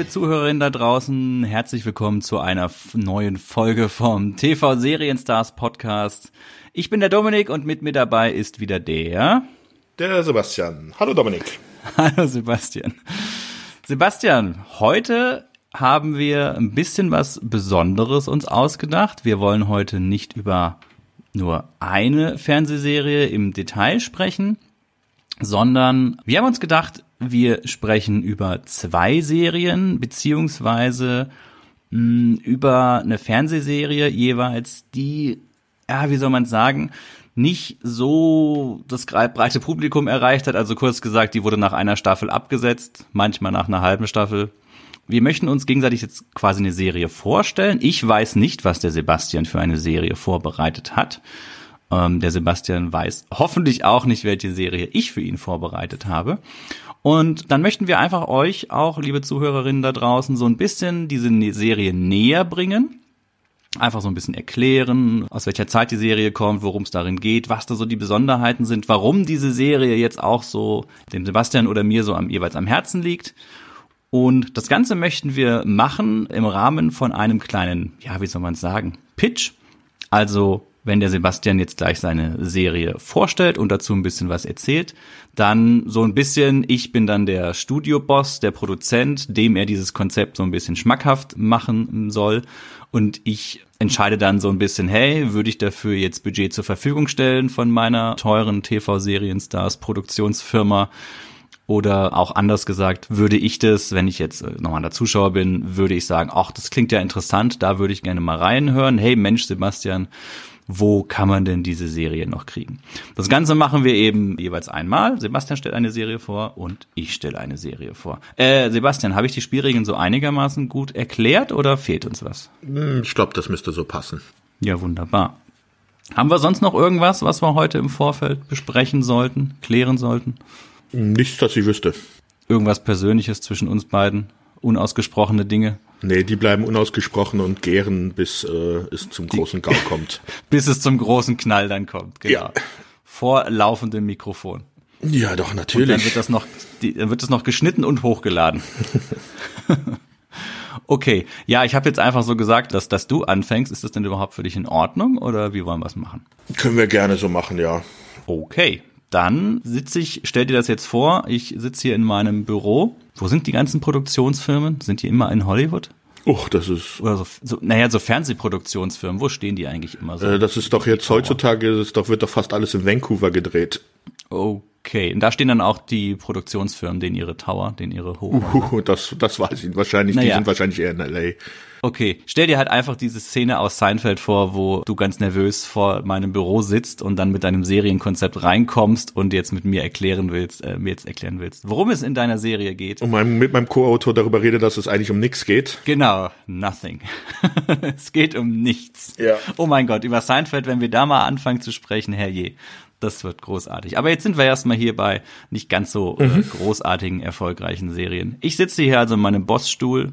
liebe Zuhörerinnen da draußen. Herzlich willkommen zu einer neuen Folge vom TV Serienstars Podcast. Ich bin der Dominik und mit mir dabei ist wieder der. Der Sebastian. Hallo Dominik. Hallo Sebastian. Sebastian, heute haben wir ein bisschen was Besonderes uns ausgedacht. Wir wollen heute nicht über nur eine Fernsehserie im Detail sprechen, sondern wir haben uns gedacht, wir sprechen über zwei Serien, beziehungsweise mh, hm, über eine Fernsehserie jeweils, die, ja, wie soll man sagen, nicht so das breite Publikum erreicht hat. Also kurz gesagt, die wurde nach einer Staffel abgesetzt, manchmal nach einer halben Staffel. Wir möchten uns gegenseitig jetzt quasi eine Serie vorstellen. Ich weiß nicht, was der Sebastian für eine Serie vorbereitet hat. Ähm, der Sebastian weiß hoffentlich auch nicht, welche Serie ich für ihn vorbereitet habe. Und dann möchten wir einfach euch auch, liebe Zuhörerinnen da draußen, so ein bisschen diese ne-, Serie näher bringen. Einfach so ein bisschen erklären, aus welcher Zeit die Serie kommt, worum es darin geht, was da so die Besonderheiten sind, warum diese Serie jetzt auch so dem Sebastian oder mir so am, jeweils am Herzen liegt. Und das Ganze möchten wir machen im Rahmen von einem kleinen, ja, wie soll man sagen, Pitch. Also wenn der Sebastian jetzt gleich seine Serie vorstellt und dazu ein bisschen was erzählt, dann so ein bisschen, ich bin dann der Studioboss, der Produzent, dem er dieses Konzept so ein bisschen schmackhaft machen soll. Und ich entscheide dann so ein bisschen, hey, würde ich dafür jetzt Budget zur Verfügung stellen von meiner teuren TV-Serienstars Produktionsfirma? Oder auch anders gesagt, würde ich das, wenn ich jetzt äh, nochmal der Zuschauer bin, würde ich sagen, ach, das klingt ja interessant, da würde ich gerne mal reinhören. Hey Mensch, Sebastian, wo kann man denn diese Serie noch kriegen. Das Ganze machen wir eben jeweils einmal. Sebastian stellt eine Serie vor und ich stelle eine Serie vor. Äh, Sebastian, habe ich die Spielregeln so einigermaßen gut erklärt oder fehlt uns was? Hm, ich glaube, das müsste so passen. Ja, wunderbar. Haben wir sonst noch irgendwas, was wir heute im Vorfeld besprechen sollten, klären sollten? Nichts, dass ich wüsste. Irgendwas Persönliches zwischen uns beiden? Unausgesprochene Dinge? Nee, die bleiben unausgesprochen und gären, bis äh, es zum großen Gau kommt. bis es zum großen Knall dann kommt, genau. Ja. Vor laufendem Mikrofon. Ja, doch, natürlich. Und dann wird das noch, die, dann wird das noch geschnitten und hochgeladen. okay, ja, ich habe jetzt einfach so gesagt, dass, dass du anfängst. Ist das denn überhaupt für dich in Ordnung oder wie wollen wir es machen? Können wir gerne so machen, ja. Okay, dann sitze ich, stell dir das jetzt vor, ich sitze hier in meinem Büro. Wo sind die ganzen Produktionsfirmen? Sind die immer in Hollywood? Och, das ist. Oder so, so, naja, so Fernsehproduktionsfirmen, wo stehen die eigentlich immer so? Äh, das ist doch jetzt heutzutage, ist doch, wird doch fast alles in Vancouver gedreht. Okay, und da stehen dann auch die Produktionsfirmen, denen ihre Tower, denen ihre Hoch. Uh, das, das weiß ich wahrscheinlich, naja. die sind wahrscheinlich eher in LA. Okay, stell dir halt einfach diese Szene aus Seinfeld vor, wo du ganz nervös vor meinem Büro sitzt und dann mit deinem Serienkonzept reinkommst und jetzt mit mir erklären willst, äh, mir jetzt erklären willst, worum es in deiner Serie geht. Und mein, mit meinem Co-Autor darüber rede, dass es eigentlich um nichts geht. Genau, nothing. es geht um nichts. Ja. Oh mein Gott, über Seinfeld, wenn wir da mal anfangen zu sprechen, herrje. Das wird großartig. Aber jetzt sind wir erstmal hier bei nicht ganz so äh, mhm. großartigen, erfolgreichen Serien. Ich sitze hier also in meinem Bossstuhl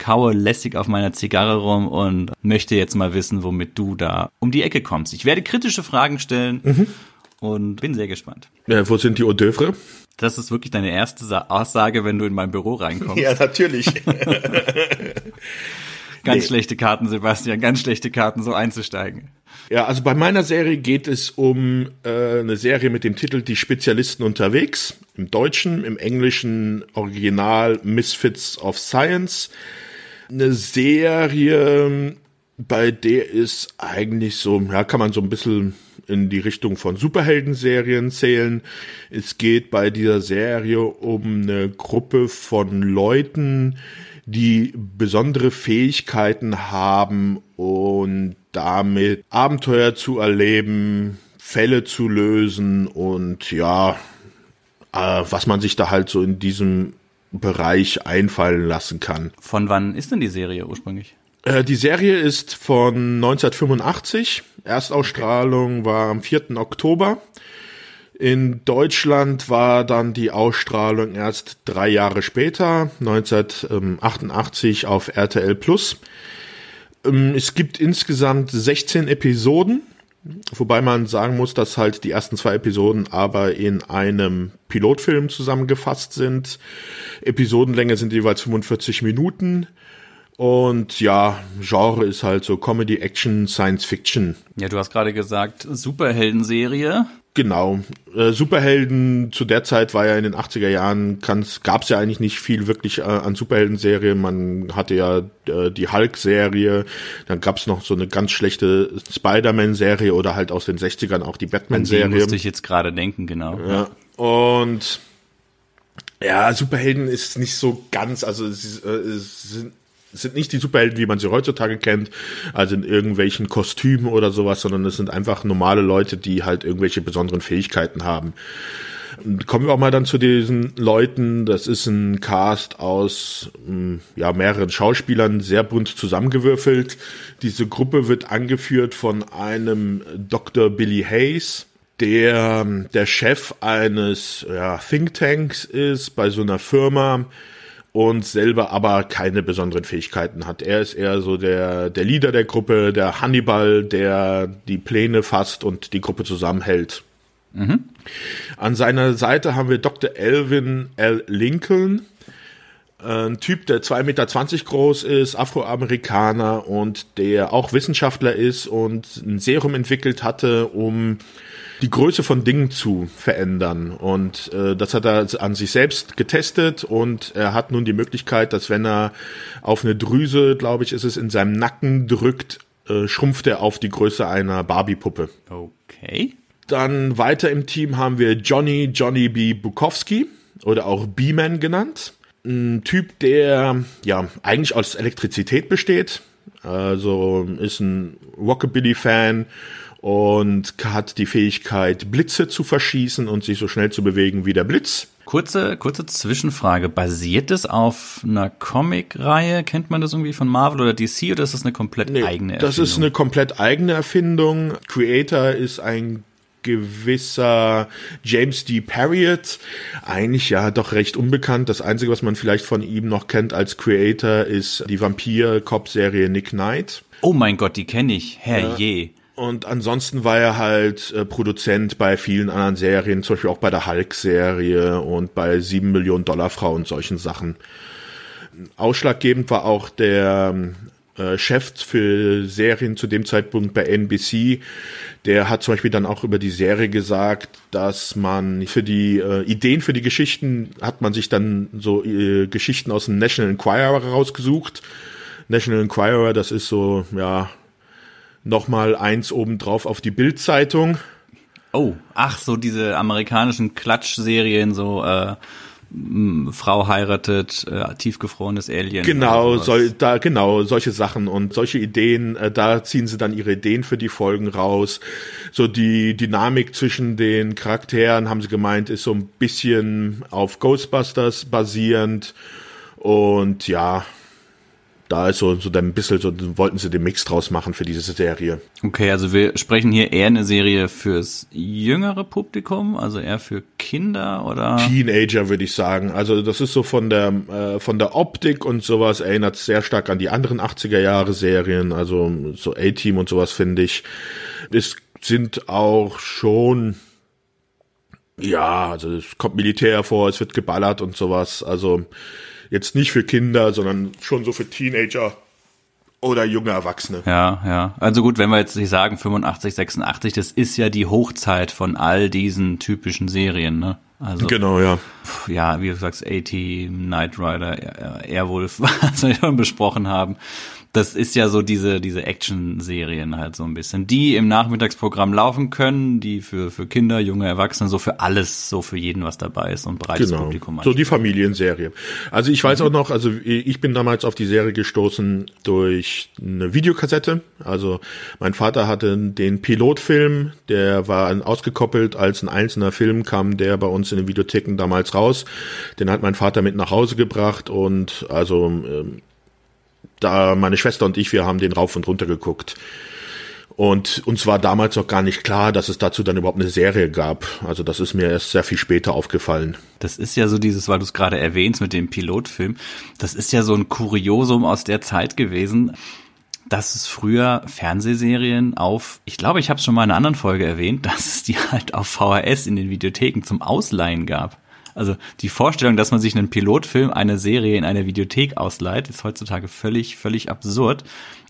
kaue lässig auf meiner Zigarre rum und möchte jetzt mal wissen, womit du da um die Ecke kommst. Ich werde kritische Fragen stellen mhm. und bin sehr gespannt. Ja, wo sind die Hors d'oeuvre? Das ist wirklich deine erste Aussage, wenn du in mein Büro reinkommst. Ja, natürlich. ganz nee. schlechte Karten, Sebastian, ganz schlechte Karten, so einzusteigen. Ja, also bei meiner Serie geht es um äh, eine Serie mit dem Titel Die Spezialisten unterwegs. Im Deutschen, im Englischen Original Misfits of Science eine Serie, bei der ist eigentlich so, ja, kann man so ein bisschen in die Richtung von Superhelden-Serien zählen. Es geht bei dieser Serie um eine Gruppe von Leuten, die besondere Fähigkeiten haben und damit Abenteuer zu erleben, Fälle zu lösen und ja, äh, was man sich da halt so in diesem Bereich einfallen lassen kann. Von wann ist denn die Serie ursprünglich? Äh, die Serie ist von 1985. Erstausstrahlung war am 4. Oktober. In Deutschland war dann die Ausstrahlung erst drei Jahre später, 1988 auf RTL Plus. Ähm, es gibt insgesamt 16 Episoden Wobei man sagen muss, dass halt die ersten zwei Episoden aber in einem Pilotfilm zusammengefasst sind. Episodenlänge sind jeweils 45 Minuten. Und ja, Genre ist halt so Comedy, Action, Science Fiction. Ja, du hast gerade gesagt, Superheldenserie. Genau. Äh, Superhelden zu der Zeit war ja in den 80er Jahren, gab es ja eigentlich nicht viel wirklich äh, an Superhelden-Serien. Man hatte ja äh, die Hulk-Serie, dann gab es noch so eine ganz schlechte Spider-Man-Serie oder halt aus den 60ern auch die Batman-Serie. An die musste ich jetzt gerade denken, genau. Ja. Und ja, Superhelden ist nicht so ganz, also es, äh, es sind es sind nicht die Superhelden, wie man sie heutzutage kennt, also in irgendwelchen Kostümen oder sowas, sondern es sind einfach normale Leute, die halt irgendwelche besonderen Fähigkeiten haben. Kommen wir auch mal dann zu diesen Leuten. Das ist ein Cast aus hm, ja, mehreren Schauspielern, sehr bunt zusammengewürfelt. Diese Gruppe wird angeführt von einem Dr. Billy Hayes, der der Chef eines ja, Thinktanks ist bei so einer Firma, und selber aber keine besonderen Fähigkeiten hat. Er ist eher so der, der Leader der Gruppe, der Hannibal, der die Pläne fasst und die Gruppe zusammenhält. Mhm. An seiner Seite haben wir Dr. Elvin L. Lincoln, ein Typ, der 2,20 Meter groß ist, Afroamerikaner und der auch Wissenschaftler ist und ein Serum entwickelt hatte, um die Größe von Dingen zu verändern. Und äh, das hat er an sich selbst getestet und er hat nun die Möglichkeit, dass wenn er auf eine Drüse, glaube ich, ist es in seinem Nacken drückt, äh, schrumpft er auf die Größe einer Barbie-Puppe. Okay. Dann weiter im Team haben wir Johnny Johnny B. Bukowski oder auch B-Man genannt. Ein Typ, der ja eigentlich aus Elektrizität besteht. Also ist ein Rockabilly-Fan und hat die Fähigkeit, Blitze zu verschießen und sich so schnell zu bewegen wie der Blitz. Kurze, kurze Zwischenfrage. Basiert es auf einer Comic-Reihe? Kennt man das irgendwie von Marvel oder DC oder ist das eine komplett nee, eigene Erfindung? Das ist eine komplett eigene Erfindung. Creator ist ein gewisser James D. Parriott, eigentlich ja doch recht unbekannt. Das Einzige, was man vielleicht von ihm noch kennt als Creator, ist die Vampir-Cop-Serie Nick Knight. Oh mein Gott, die kenne ich. Herrje. Ja. Und ansonsten war er halt äh, Produzent bei vielen anderen Serien, zum Beispiel auch bei der Hulk-Serie und bei 7 Millionen Dollar Frau und solchen Sachen. Ausschlaggebend war auch der äh, Chef für Serien zu dem Zeitpunkt bei NBC. Der hat zum Beispiel dann auch über die Serie gesagt, dass man für die äh, Ideen für die Geschichten hat man sich dann so äh, Geschichten aus dem National Enquirer rausgesucht. National Enquirer, das ist so, ja, nochmal eins obendrauf auf die Bildzeitung. Oh, ach, so diese amerikanischen Klatschserien, so äh, Frau heiratet, äh, tiefgefrorenes Alien. Genau, soll, da, genau, solche Sachen und solche Ideen, äh, da ziehen sie dann ihre Ideen für die Folgen raus. So die Dynamik zwischen den Charakteren, haben sie gemeint, ist so ein bisschen auf Ghostbusters basierend. Und ja, da ist so, so ein bisschen so, wollten sie den Mix draus machen für diese Serie. Okay, also wir sprechen hier eher eine Serie fürs jüngere Publikum, also eher für Kinder oder? Teenager würde ich sagen. Also das ist so von der, äh, von der Optik und sowas erinnert sehr stark an die anderen 80er Jahre Serien, also so A-Team und sowas finde ich. Es sind auch schon ja, also es kommt Militär vor, es wird geballert und sowas. Also Jetzt nicht für Kinder, sondern schon so für Teenager oder junge Erwachsene. Ja, ja. Also gut, wenn wir jetzt nicht sagen 85, 86, das ist ja die Hochzeit von all diesen typischen Serien, ne? Also, genau, ja. Ja, wie du sagst, AT, Knight Rider, Airwolf, was wir schon besprochen haben das ist ja so diese, diese Action-Serien halt so ein bisschen, die im Nachmittagsprogramm laufen können, die für, für Kinder, junge Erwachsene, so für alles, so für jeden was dabei ist und breites genau. Publikum. So die Familienserie. Also ich weiß auch noch, also ich bin damals auf die Serie gestoßen durch eine Videokassette. Also mein Vater hatte den Pilotfilm, der war ausgekoppelt, als ein einzelner Film kam, der bei uns in den Videotheken damals raus. Den hat mein Vater mit nach Hause gebracht und also ähm, da meine Schwester und ich, wir haben den rauf und runter geguckt. Und uns war damals noch gar nicht klar, dass es dazu dann überhaupt eine Serie gab. Also das ist mir erst sehr viel später aufgefallen. Das ist ja so dieses, weil du es gerade erwähnst mit dem Pilotfilm, das ist ja so ein Kuriosum aus der Zeit gewesen. dass es früher Fernsehserien auf, ich glaube, ich habe es schon mal in einer anderen Folge erwähnt, dass es die halt auf VHS in den Videotheken zum Ausleihen gab. Also die Vorstellung, dass man sich einen Pilotfilm, eine Serie in einer Videothek ausleiht, ist heutzutage völlig, völlig absurd.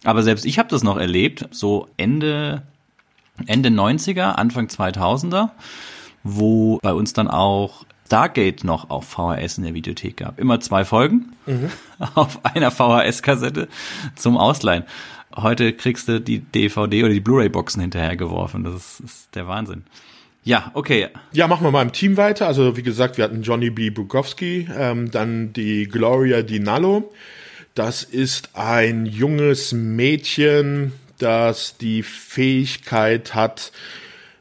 Aber selbst ich habe das noch erlebt, so Ende, Ende 90er, Anfang 2000er, wo bei uns dann auch Stargate noch auf VHS in der Videothek gab. Immer zwei Folgen mhm. auf einer VHS-Kassette zum Ausleihen. Heute kriegst du die DVD oder die Blu-ray-Boxen hinterhergeworfen. Das ist, ist der Wahnsinn. Ja, okay. Ja, machen wir mal im Team weiter. Also wie gesagt, wir hatten Johnny B. Bukowski, ähm, dann die Gloria Di Nallo. Das ist ein junges Mädchen, das die Fähigkeit hat,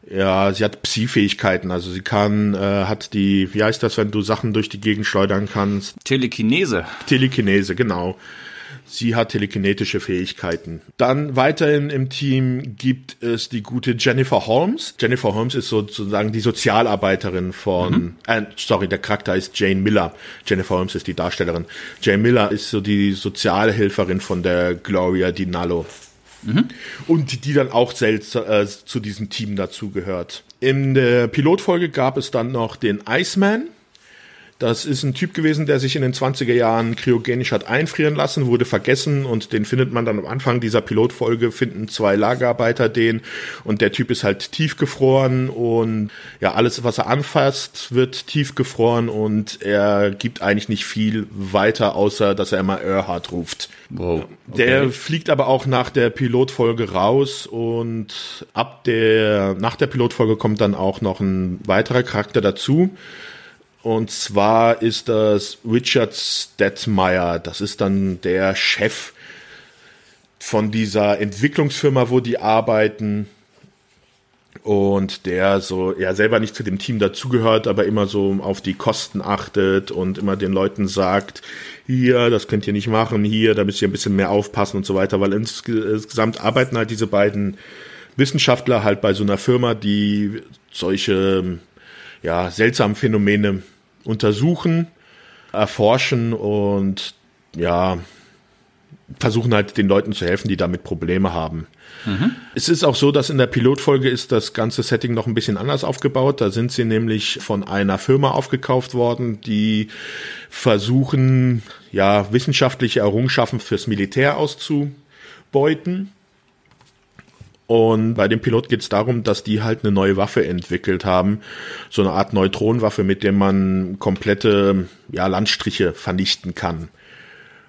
ja, sie hat Psi-Fähigkeiten, also sie kann, äh, hat die, wie heißt das, wenn du Sachen durch die Gegend schleudern kannst? Telekinese. Telekinese, genau. Sie hat telekinetische Fähigkeiten. Dann weiterhin im Team gibt es die gute Jennifer Holmes. Jennifer Holmes ist sozusagen die Sozialarbeiterin von, mhm. äh, sorry, der Charakter ist Jane Miller. Jennifer Holmes ist die Darstellerin. Jane Miller ist so die Sozialhelferin von der Gloria Di Nallo. Mhm. Und die dann auch selbst äh, zu diesem Team dazugehört. In der Pilotfolge gab es dann noch den Iceman. Das ist ein Typ gewesen, der sich in den 20er Jahren kryogenisch hat einfrieren lassen, wurde vergessen und den findet man dann am Anfang dieser Pilotfolge, finden zwei Lagerarbeiter den und der Typ ist halt tiefgefroren und ja, alles, was er anfasst, wird tiefgefroren und er gibt eigentlich nicht viel weiter, außer dass er immer Earhart ruft. Wow, okay. Der fliegt aber auch nach der Pilotfolge raus und ab der, nach der Pilotfolge kommt dann auch noch ein weiterer Charakter dazu. Und zwar ist das Richard Stetmeyer. Das ist dann der Chef von dieser Entwicklungsfirma, wo die arbeiten. Und der so, ja, selber nicht zu dem Team dazugehört, aber immer so auf die Kosten achtet und immer den Leuten sagt, hier, das könnt ihr nicht machen, hier, da müsst ihr ein bisschen mehr aufpassen und so weiter, weil insgesamt arbeiten halt diese beiden Wissenschaftler halt bei so einer Firma, die solche ja, seltsamen Phänomene untersuchen, erforschen und ja, versuchen halt den Leuten zu helfen, die damit Probleme haben. Mhm. Es ist auch so, dass in der Pilotfolge ist das ganze Setting noch ein bisschen anders aufgebaut. Da sind sie nämlich von einer Firma aufgekauft worden, die versuchen, ja, wissenschaftliche Errungenschaften fürs Militär auszubeuten. Und bei dem Pilot geht es darum, dass die halt eine neue Waffe entwickelt haben. So eine Art Neutronenwaffe, mit der man komplette ja, Landstriche vernichten kann.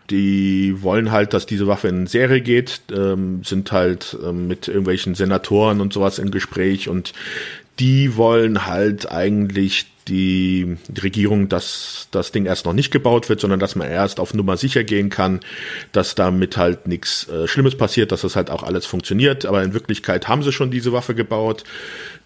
Die wollen halt, dass diese Waffe in Serie geht, ähm, sind halt ähm, mit irgendwelchen Senatoren und sowas in Gespräch und die wollen halt eigentlich die, Regierung, dass das Ding erst noch nicht gebaut wird, sondern dass man erst auf Nummer sicher gehen kann, dass damit halt nichts äh, Schlimmes passiert, dass das halt auch alles funktioniert. Aber in Wirklichkeit haben sie schon diese Waffe gebaut.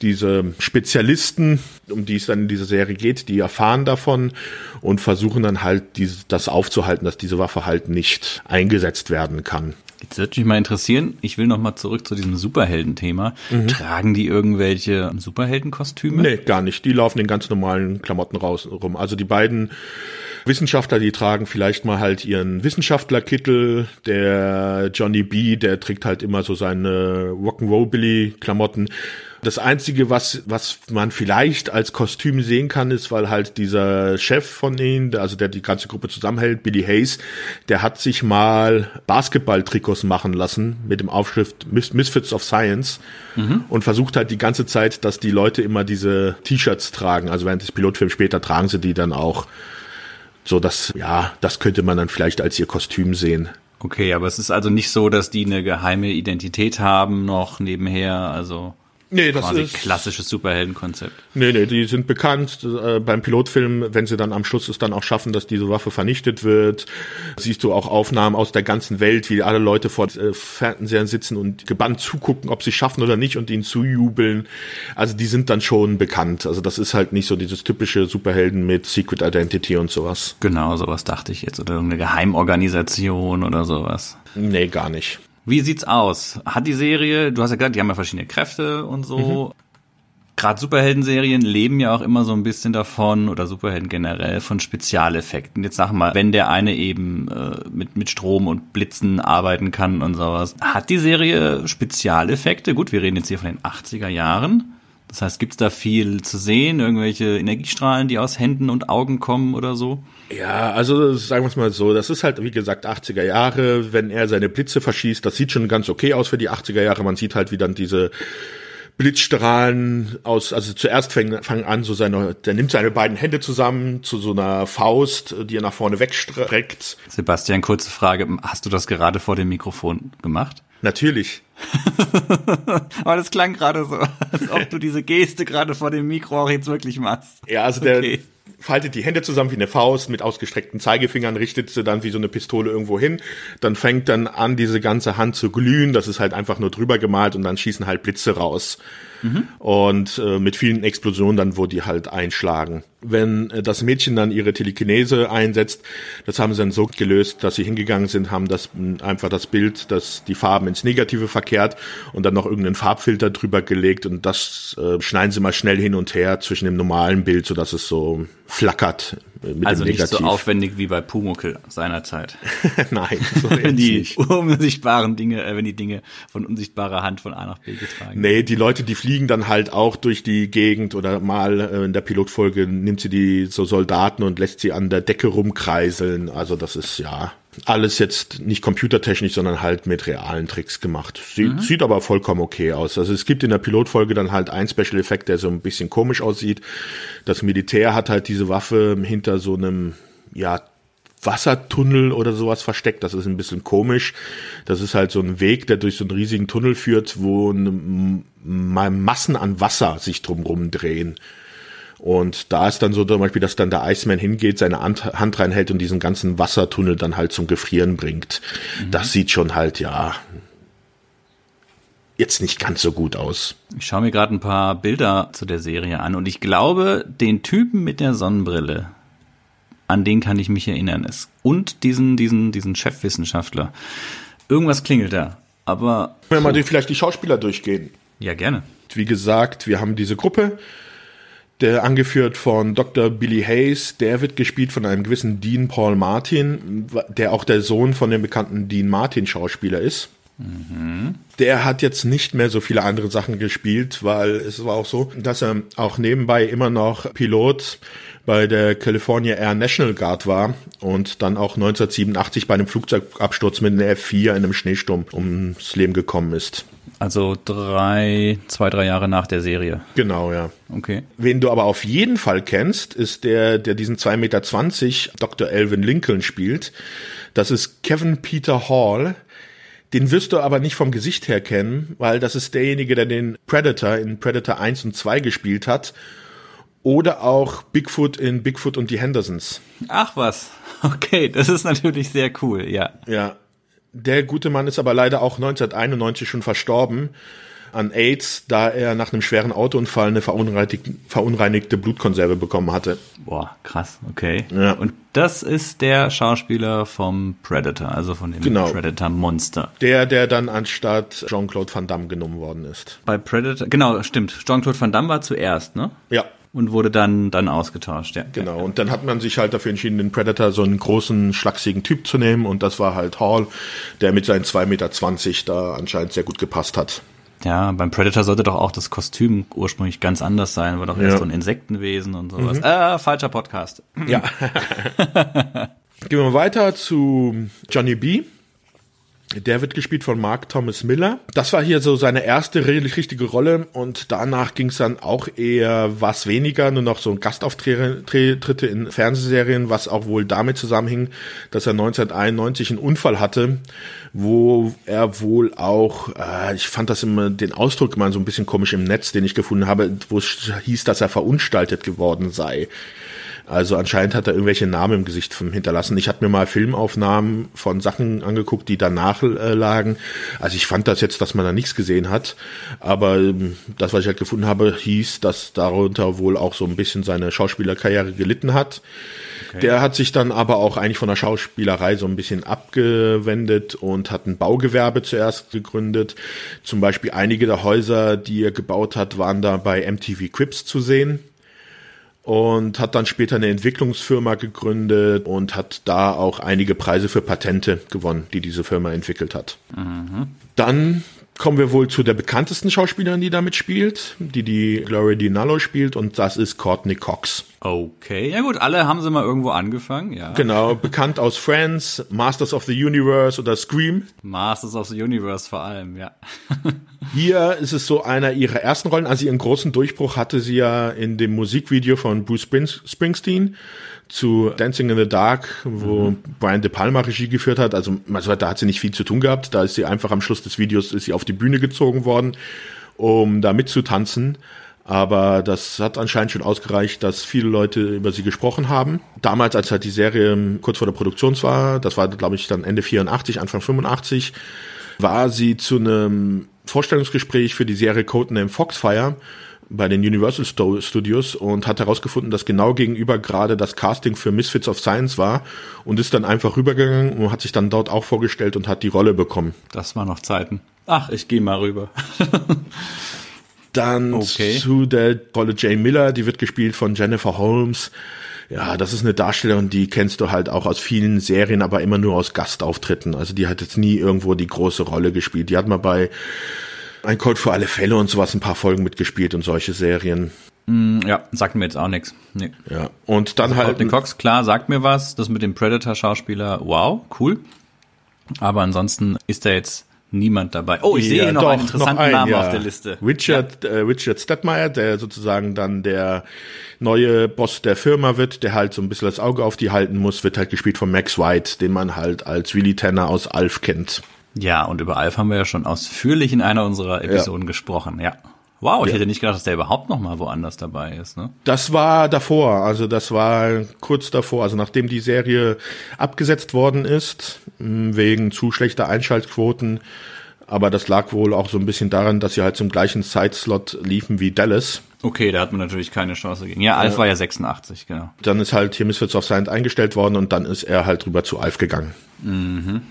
Diese Spezialisten, um die es dann in dieser Serie geht, die erfahren davon und versuchen dann halt diese, das aufzuhalten, dass diese Waffe halt nicht eingesetzt werden kann. Jetzt würde mich mal interessieren, ich will noch mal zurück zu diesem Superhelden-Thema. Mhm. Tragen die irgendwelche Superheldenkostüme? Nee, gar nicht. Die laufen in ganz normalen Klamotten raus rum. Also die beiden Wissenschaftler, die tragen vielleicht mal halt ihren Wissenschaftlerkittel. Der Johnny B, der trägt halt immer so seine Rock'n'Roll-Billy-Klamotten. Das Einzige, was, was man vielleicht als Kostüm sehen kann, ist, weil halt dieser Chef von ihnen, also der die ganze Gruppe zusammenhält, Billy Hayes, der hat sich mal Basketball-Trikots machen lassen mit dem Aufschrift Misfits of Science mhm. und versucht halt die ganze Zeit, dass die Leute immer diese T-Shirts tragen. Also während des Pilotfilms später tragen sie die dann auch. So dass, ja, das könnte man dann vielleicht als ihr Kostüm sehen. Okay, aber es ist also nicht so, dass die eine geheime Identität haben noch nebenher, also. Nee, das Quasi ist klassisches Superheldenkonzept. Nee, nee, die sind bekannt äh, beim Pilotfilm, wenn sie dann am Schluss es dann auch schaffen, dass diese Waffe vernichtet wird. Siehst du auch Aufnahmen aus der ganzen Welt, wie alle Leute vor äh, Fernsehern sitzen und gebannt zugucken, ob sie schaffen oder nicht und ihnen zujubeln. Also die sind dann schon bekannt. Also das ist halt nicht so dieses typische Superhelden mit Secret Identity und sowas. Genau, sowas dachte ich jetzt oder irgendeine Geheimorganisation oder sowas. Nee, gar nicht. Wie sieht's aus? Hat die Serie, du hast ja gesagt, die haben ja verschiedene Kräfte und so. Mhm. gerade Superhelden-Serien leben ja auch immer so ein bisschen davon, oder Superhelden generell, von Spezialeffekten. Jetzt sag mal, wenn der eine eben äh, mit, mit Strom und Blitzen arbeiten kann und sowas. Hat die Serie Spezialeffekte? Gut, wir reden jetzt hier von den 80er Jahren. Das heißt, gibt's da viel zu sehen? Irgendwelche Energiestrahlen, die aus Händen und Augen kommen oder so? Ja, also sagen wir es mal so, das ist halt, wie gesagt, 80er Jahre, wenn er seine Blitze verschießt, das sieht schon ganz okay aus für die 80er Jahre. Man sieht halt, wie dann diese Blitzstrahlen aus, also zuerst fangen, fangen an, so seine, der nimmt seine beiden Hände zusammen zu so einer Faust, die er nach vorne wegstreckt. Sebastian, kurze Frage. Hast du das gerade vor dem Mikrofon gemacht? Natürlich. Aber das klang gerade so, als ob du diese Geste gerade vor dem Mikro auch jetzt wirklich machst. Ja, also der, okay faltet die Hände zusammen wie eine Faust mit ausgestreckten Zeigefingern, richtet sie dann wie so eine Pistole irgendwo hin. Dann fängt dann an, diese ganze Hand zu glühen. Das ist halt einfach nur drüber gemalt und dann schießen halt Blitze raus. Mhm. Und äh, mit vielen Explosionen dann, wo die halt einschlagen. Wenn äh, das Mädchen dann ihre Telekinese einsetzt, das haben sie dann so gelöst, dass sie hingegangen sind, haben das einfach das Bild, das die Farben ins Negative verkehrt und dann noch irgendeinen Farbfilter drüber gelegt. Und das äh, schneiden sie mal schnell hin und her zwischen dem normalen Bild, so dass es so flackert mit also dem Negativ. nicht so aufwendig wie bei Pumuckl seinerzeit. Nein, so wenn die nicht. unsichtbaren Dinge, äh, wenn die Dinge von unsichtbarer Hand von A nach B getragen. Nee, die Leute, die fliegen dann halt auch durch die Gegend oder mal äh, in der Pilotfolge nimmt sie die so Soldaten und lässt sie an der Decke rumkreiseln. Also das ist ja alles jetzt nicht computertechnisch, sondern halt mit realen Tricks gemacht. Sieht, mhm. sieht aber vollkommen okay aus. Also es gibt in der Pilotfolge dann halt ein Special Effekt, der so ein bisschen komisch aussieht. Das Militär hat halt diese Waffe hinter so einem, ja, Wassertunnel oder sowas versteckt. Das ist ein bisschen komisch. Das ist halt so ein Weg, der durch so einen riesigen Tunnel führt, wo Massen an Wasser sich drumrum drehen. Und da ist dann so zum Beispiel, dass dann der Iceman hingeht, seine Hand reinhält und diesen ganzen Wassertunnel dann halt zum Gefrieren bringt. Mhm. Das sieht schon halt, ja, jetzt nicht ganz so gut aus. Ich schaue mir gerade ein paar Bilder zu der Serie an und ich glaube, den Typen mit der Sonnenbrille, an den kann ich mich erinnern. Es, und diesen, diesen, diesen Chefwissenschaftler. Irgendwas klingelt da. Aber. Wenn wir mal vielleicht die Schauspieler durchgehen. Ja, gerne. Wie gesagt, wir haben diese Gruppe der angeführt von Dr. Billy Hayes, der wird gespielt von einem gewissen Dean Paul Martin, der auch der Sohn von dem bekannten Dean Martin Schauspieler ist. Mhm. Der hat jetzt nicht mehr so viele andere Sachen gespielt, weil es war auch so, dass er auch nebenbei immer noch Pilot bei der California Air National Guard war und dann auch 1987 bei einem Flugzeugabsturz mit einem F4 in einem Schneesturm ums Leben gekommen ist. Also drei, zwei, drei Jahre nach der Serie. Genau, ja. Okay. Wen du aber auf jeden Fall kennst, ist der, der diesen 2,20 Meter Dr. Elvin Lincoln spielt. Das ist Kevin Peter Hall. Den wirst du aber nicht vom Gesicht her kennen, weil das ist derjenige, der den Predator in Predator 1 und 2 gespielt hat. Oder auch Bigfoot in Bigfoot und die Hendersons. Ach was. Okay, das ist natürlich sehr cool, ja. Ja, der gute Mann ist aber leider auch 1991 schon verstorben an AIDS, da er nach einem schweren Autounfall eine verunreinigte, verunreinigte Blutkonserve bekommen hatte. Boah, krass, okay. Ja. Und das ist der Schauspieler vom Predator, also von dem genau. Predator Monster. Der, der dann anstatt Jean-Claude Van Damme genommen worden ist. Bei Predator, genau, stimmt. Jean-Claude Van Damme war zuerst, ne? Ja und wurde dann dann ausgetauscht, ja. Genau, und dann hat man sich halt dafür entschieden, den Predator so einen großen, schlachsigen Typ zu nehmen und das war halt Hall, der mit seinen 2,20 Meter da anscheinend sehr gut gepasst hat. Ja, beim Predator sollte doch auch das Kostüm ursprünglich ganz anders sein, war doch ja. erst so ein Insektenwesen und sowas. Mhm. Äh, falscher Podcast. Ja. Gehen wir mal weiter zu Johnny B. Der wird gespielt von Mark Thomas Miller. Das war hier so seine erste richtig richtige Rolle und danach ging es dann auch eher was weniger, nur noch so Gastauftritte in Fernsehserien, was auch wohl damit zusammenhing, dass er 1991 einen Unfall hatte, wo er wohl auch, äh, ich fand das immer den Ausdruck mal so ein bisschen komisch im Netz, den ich gefunden habe, wo es hieß, dass er verunstaltet geworden sei Also anscheinend hat er irgendwelche Namen im Gesicht hinterlassen. Ich habe mir mal Filmaufnahmen von Sachen angeguckt, die danach äh, lagen. Also ich fand das jetzt, dass man da nichts gesehen hat. Aber ähm, das, was ich halt gefunden habe, hieß, dass darunter wohl auch so ein bisschen seine Schauspielerkarriere gelitten hat. Okay. Der hat sich dann aber auch eigentlich von der Schauspielerei so ein bisschen abgewendet und hat ein Baugewerbe zuerst gegründet. Zum Beispiel einige der Häuser, die er gebaut hat, waren da bei MTV Crips zu sehen und hat dann später eine Entwicklungsfirma gegründet und hat da auch einige Preise für Patente gewonnen, die diese Firma entwickelt hat. Mhm. Dann kommen wir wohl zu der bekanntesten Schauspielerin, die damit spielt, die die Gloria Dinallo spielt und das ist Courtney Cox. Okay, ja gut, alle haben sie mal irgendwo angefangen, ja. Genau, bekannt aus Friends, Masters of the Universe oder Scream. Masters of the Universe vor allem, ja. Hier ist es so einer ihrer ersten Rollen, also ihren großen Durchbruch hatte sie ja in dem Musikvideo von Bruce Springsteen zu Dancing in the Dark, wo mhm. Brian De Palma Regie geführt hat. Also, also da hat sie nicht viel zu tun gehabt. Da ist sie einfach am Schluss des Videos ist sie auf die Bühne gezogen worden, um da mitzutanzen. Aber das hat anscheinend schon ausgereicht, dass viele Leute über sie gesprochen haben. Damals, als halt die Serie kurz vor der Produktion war, das war, glaube ich, dann Ende 84, Anfang 85, war sie zu einem Vorstellungsgespräch für die Serie Codename Foxfire bei den Universal Studios und hat herausgefunden, dass genau gegenüber gerade das Casting für Misfits of Science war und ist dann einfach rübergegangen und hat sich dann dort auch vorgestellt und hat die Rolle bekommen. Das war noch Zeiten. Ach, ich gehe mal rüber. dann okay. zu der Rolle Jane Miller, die wird gespielt von Jennifer Holmes. Ja, das ist eine Darstellerin, die kennst du halt auch aus vielen Serien, aber immer nur aus Gastauftritten. Also die hat jetzt nie irgendwo die große Rolle gespielt. Die hat mal bei ein Code für alle Fälle und sowas ein paar Folgen mitgespielt und solche Serien. Mm, ja, sagt mir jetzt auch nichts. Nee. Ja, und dann also halt. Courtney Cox, klar, sagt mir was. Das mit dem Predator-Schauspieler, wow, cool. Aber ansonsten ist da jetzt niemand dabei. Oh, ich ja, sehe hier noch doch, einen interessanten noch ein, Namen ja. auf der Liste. Richard, ja. äh, Richard Stadtmeier, der sozusagen dann der neue Boss der Firma wird, der halt so ein bisschen das Auge auf die halten muss, wird halt gespielt von Max White, den man halt als Willy Tanner aus Alf kennt. Ja, und über Alf haben wir ja schon ausführlich in einer unserer Episoden ja. gesprochen, ja. Wow, ich ja. hätte nicht gedacht, dass der überhaupt noch mal woanders dabei ist. Ne? Das war davor, also das war kurz davor, also nachdem die Serie abgesetzt worden ist wegen zu schlechter Einschaltquoten, aber das lag wohl auch so ein bisschen daran, dass sie halt zum gleichen Zeitslot liefen wie Dallas. Okay, da hat man natürlich keine Chance gegen. Ja, Alf ja. war ja 86, genau. Dann ist halt hier Misfits of Science eingestellt worden und dann ist er halt rüber zu Alf gegangen. Mhm.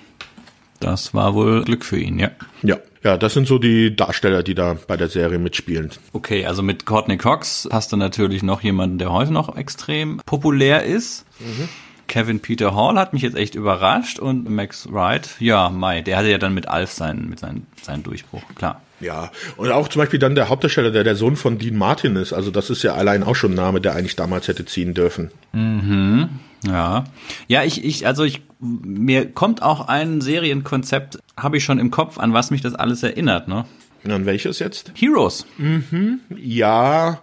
Das war wohl Glück für ihn, ja. Ja. Ja, das sind so die Darsteller, die da bei der Serie mitspielen. Okay, also mit Courtney Cox hast du natürlich noch jemanden, der heute noch extrem populär ist. Mhm. Kevin Peter Hall hat mich jetzt echt überrascht und Max Wright, ja, Mai, der hatte ja dann mit Alf seinen, mit seinen, seinen Durchbruch, klar. Ja, und auch zum Beispiel dann der Hauptdarsteller, der der Sohn von Dean Martin ist. Also das ist ja allein auch schon ein Name, der eigentlich damals hätte ziehen dürfen. Mhm. Ja. Ja, ich, ich, also ich, mir kommt auch ein Serienkonzept, habe ich schon im Kopf, an was mich das alles erinnert, ne? An welches jetzt? Heroes. Mhm. Ja.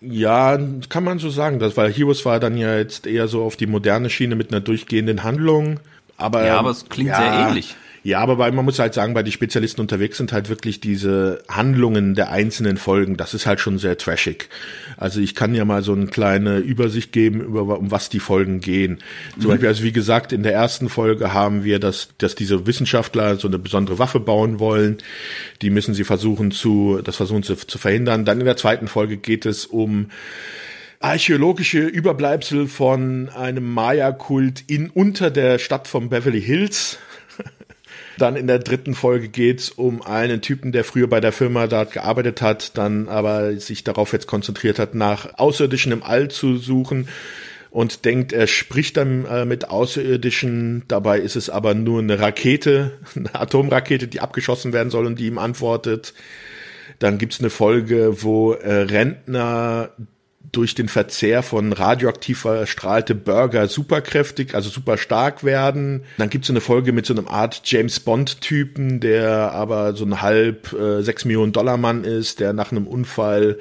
Ja, kann man so sagen, das, weil Heroes war dann ja jetzt eher so auf die moderne Schiene mit einer durchgehenden Handlung. Aber, ja, aber es klingt ja, sehr ähnlich. Ja, aber bei, man muss halt sagen, bei die Spezialisten unterwegs sind halt wirklich diese Handlungen der einzelnen Folgen, das ist halt schon sehr trashig. Also ich kann ja mal so eine kleine Übersicht geben, über um was die Folgen gehen. Zum mhm. Beispiel, also wie gesagt, in der ersten Folge haben wir, dass, dass diese Wissenschaftler so eine besondere Waffe bauen wollen. Die müssen sie versuchen zu, das versuchen sie zu verhindern. Dann in der zweiten Folge geht es um archäologische Überbleibsel von einem Maya-Kult in unter der Stadt von Beverly Hills. Dann in der dritten Folge geht's um einen Typen, der früher bei der Firma dort gearbeitet hat, dann aber sich darauf jetzt konzentriert hat, nach Außerirdischen im All zu suchen und denkt, er spricht dann äh, mit Außerirdischen. Dabei ist es aber nur eine Rakete, eine Atomrakete, die abgeschossen werden soll und die ihm antwortet. Dann gibt's eine Folge, wo äh, Rentner durch den Verzehr von radioaktiv verstrahlte Burger superkräftig, also super stark werden. Dann gibt's eine Folge mit so einem Art James Bond-Typen, der aber so ein halb äh, sechs Millionen Dollar Mann ist, der nach einem Unfall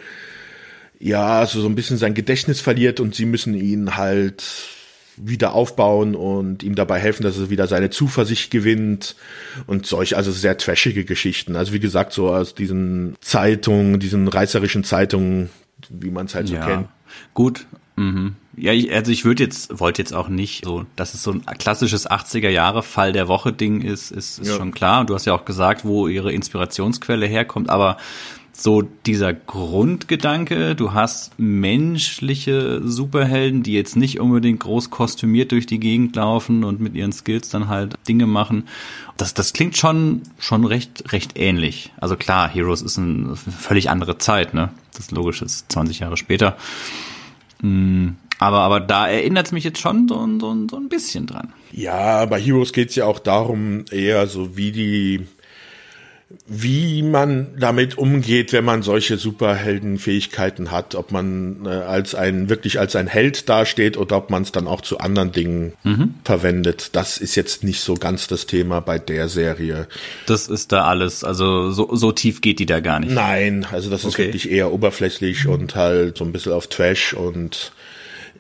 ja so, so ein bisschen sein Gedächtnis verliert und sie müssen ihn halt wieder aufbauen und ihm dabei helfen, dass er wieder seine Zuversicht gewinnt und solch, also sehr trashige Geschichten. Also wie gesagt, so aus diesen Zeitungen, diesen reißerischen Zeitungen wie man es halt so ja. kennt. Gut. Mhm. Ja, ich, also ich würde jetzt, wollte jetzt auch nicht so, dass es so ein klassisches 80er Jahre Fall der Woche Ding ist, ist, ist ja. schon klar. Und du hast ja auch gesagt, wo ihre Inspirationsquelle herkommt, aber so dieser Grundgedanke, du hast menschliche Superhelden, die jetzt nicht unbedingt groß kostümiert durch die Gegend laufen und mit ihren Skills dann halt Dinge machen. Das, das klingt schon, schon recht, recht ähnlich. Also klar, Heroes ist eine völlig andere Zeit, ne? Das ist logisch, das ist 20 Jahre später. Mm, aber, aber da erinnert es mich jetzt schon so, so, so ein bisschen dran. Ja, bei Heroes geht es ja auch darum, eher so wie die wie man damit umgeht, wenn man solche Superheldenfähigkeiten hat, ob man äh, als ein wirklich als ein Held dasteht oder ob man es dann auch zu anderen Dingen mhm. verwendet. Das ist jetzt nicht so ganz das Thema bei der Serie. Das ist da alles, also so, so tief geht die da gar nicht. Nein, also das ist okay. wirklich eher oberflächlich und halt so ein bisschen auf Trash und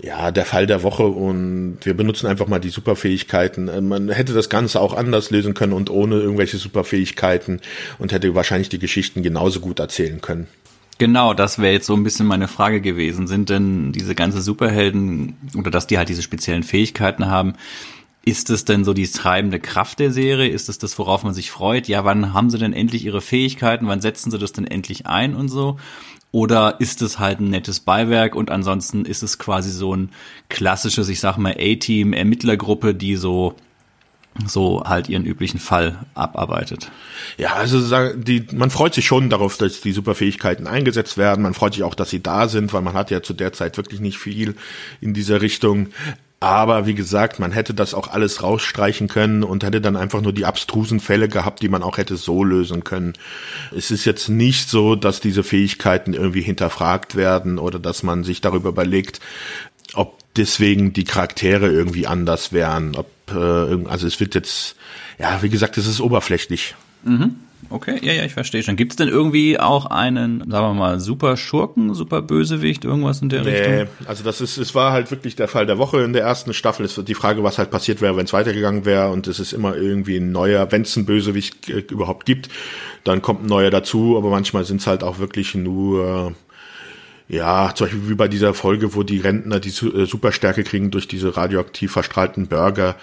ja, der Fall der Woche und wir benutzen einfach mal die Superfähigkeiten. Äh, man hätte das Ganze auch anders lösen können und ohne irgendwelche Superfähigkeiten und hätte wahrscheinlich die Geschichten genauso gut erzählen können. Genau, das wäre jetzt so ein bisschen meine Frage gewesen. Sind denn diese ganze Superhelden oder dass die halt diese speziellen Fähigkeiten haben, ist es denn so die treibende Kraft der Serie? Ist es das, worauf man sich freut? Ja, wann haben sie denn endlich ihre Fähigkeiten? Wann setzen sie das denn endlich ein und so? Oder ist es halt ein nettes Beiwerk und ansonsten ist es quasi so ein klassisches, ich sag mal, A-Team, Ermittlergruppe, die so so halt ihren üblichen Fall abarbeitet. Ja, also die, man freut sich schon darauf, dass die Superfähigkeiten eingesetzt werden. Man freut sich auch, dass sie da sind, weil man hat ja zu der Zeit wirklich nicht viel in dieser Richtung. Aber wie gesagt, man hätte das auch alles rausstreichen können und hätte dann einfach nur die abstrusen Fälle gehabt, die man auch hätte so lösen können. Es ist jetzt nicht so, dass diese Fähigkeiten irgendwie hinterfragt werden oder dass man sich darüber überlegt, ob deswegen die Charaktere irgendwie anders wären. Ob, äh, also es wird jetzt, ja, wie gesagt, es ist oberflächlich. Mhm. Okay, ja, ja, ich verstehe schon. Gibt es denn irgendwie auch einen, sagen wir mal, super Schurken, super Bösewicht, irgendwas in der nee, Richtung? also das ist, es war halt wirklich der Fall der Woche in der ersten Staffel. Es wird die Frage, was halt passiert wäre, wenn es weitergegangen wäre und es ist immer irgendwie ein neuer, wenn es einen Bösewicht äh, überhaupt gibt, dann kommt ein neuer dazu, aber manchmal sind es halt auch wirklich nur ja, zum Beispiel wie bei dieser Folge, wo die Rentner die äh, Superstärke kriegen durch diese radioaktiv verstrahlten Burger.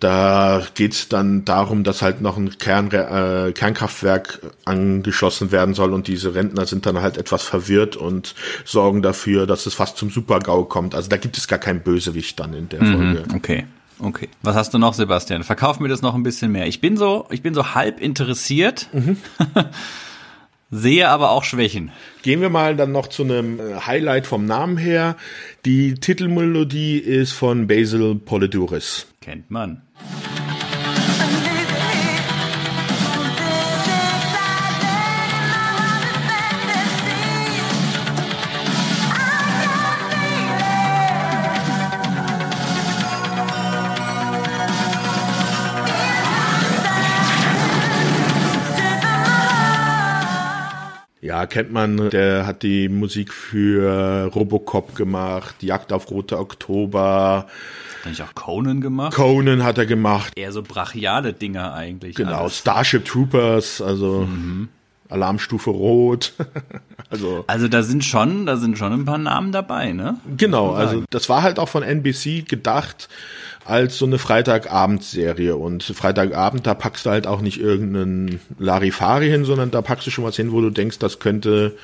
Da geht's dann darum, dass halt noch ein Kern, äh, Kernkraftwerk angeschlossen werden soll und diese Rentner sind dann halt etwas verwirrt und sorgen dafür, dass es fast zum Supergau kommt. Also da gibt es gar keinen Bösewicht dann in der mhm, Folge. Okay. Okay. Was hast du noch, Sebastian? Verkauf mir das noch ein bisschen mehr. Ich bin so, ich bin so halb interessiert. Mhm. sehe aber auch Schwächen. Gehen wir mal dann noch zu einem äh, Highlight vom Namen her. Die Titelmelodie ist von Basil Polidouris. Kennt man. Ja, kennt man. Der hat die Musik für Robocop gemacht, Jagd auf Rote Oktober. Hat nicht auch Conan gemacht? Conan hat er gemacht. Eher so brachiale Dinger eigentlich. Genau, alles. Starship Troopers, also mhm. Alarmstufe Rot. also, also da sind schon, da sind schon ein paar Namen dabei, ne? Genau, also das war halt auch von NBC gedacht als so eine Freitagabendserie. Und Freitagabend, da packst du halt auch nicht irgendeinen Larifari hin, sondern da packst du schon was hin, wo du denkst, das könnte,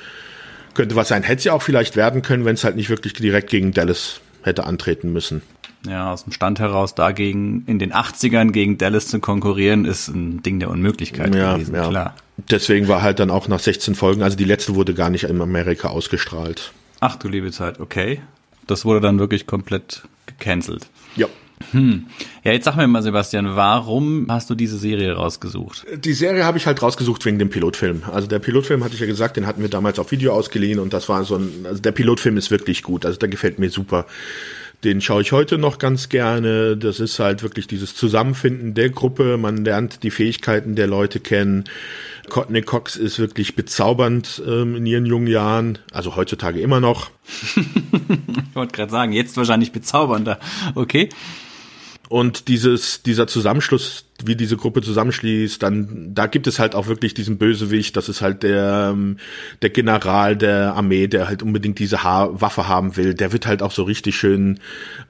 könnte was sein. Hätte sie auch vielleicht werden können, wenn es halt nicht wirklich direkt gegen Dallas hätte antreten müssen. Ja, aus dem Stand heraus dagegen in den 80ern gegen Dallas zu konkurrieren, ist ein Ding der Unmöglichkeit ja, gewesen, ja. klar. Deswegen war halt dann auch nach 16 Folgen, also die letzte wurde gar nicht in Amerika ausgestrahlt. Ach du liebe Zeit, okay. Das wurde dann wirklich komplett gecancelt. Ja. Hm. Ja, jetzt sag mir mal, Sebastian, warum hast du diese Serie rausgesucht? Die Serie habe ich halt rausgesucht wegen dem Pilotfilm. Also der Pilotfilm hatte ich ja gesagt, den hatten wir damals auf Video ausgeliehen und das war so ein, also der Pilotfilm ist wirklich gut. Also der gefällt mir super. Den schaue ich heute noch ganz gerne. Das ist halt wirklich dieses Zusammenfinden der Gruppe. Man lernt die Fähigkeiten der Leute kennen. Courtney Cox ist wirklich bezaubernd ähm, in ihren jungen Jahren, also heutzutage immer noch. ich wollte gerade sagen, jetzt wahrscheinlich bezaubernder. Okay. Und dieses, dieser Zusammenschluss wie diese Gruppe zusammenschließt, dann da gibt es halt auch wirklich diesen Bösewicht, das ist halt der ähm, der General der Armee, der halt unbedingt diese ha Waffe haben will. Der wird halt auch so richtig schön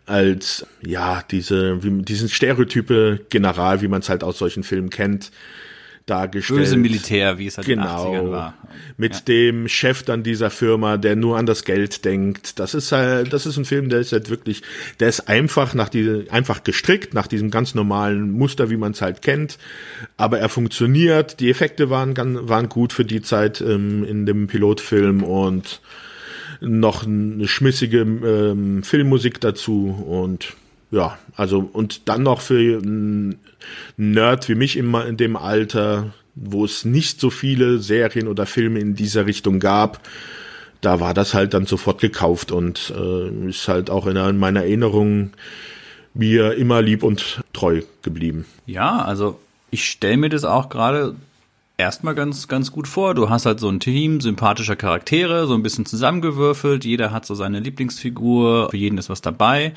als ja diese wie, diesen Stereotype General, wie man es halt aus solchen Filmen kennt dargestellt. Böse Militär, wie es halt genau, in den 80ern war. Mit ja. dem Chef dann dieser Firma, der nur an das Geld denkt. Das ist halt, das ist ein Film, der ist halt wirklich, der ist einfach nach diese, einfach gestrickt, nach diesem ganz normalen Muster, wie man es halt kennt. Aber er funktioniert. Die Effekte waren, waren gut für die Zeit ähm, in dem Pilotfilm und noch eine schmissige ähm, Filmmusik dazu und ja, also und dann noch für einen Nerd wie mich immer in dem Alter, wo es nicht so viele Serien oder Filme in dieser Richtung gab, da war das halt dann sofort gekauft und äh, ist halt auch in meiner Erinnerung mir immer lieb und treu geblieben. Ja, also ich stelle mir das auch gerade erstmal ganz, ganz gut vor. Du hast halt so ein Team sympathischer Charaktere, so ein bisschen zusammengewürfelt. Jeder hat so seine Lieblingsfigur, für jeden ist was dabei.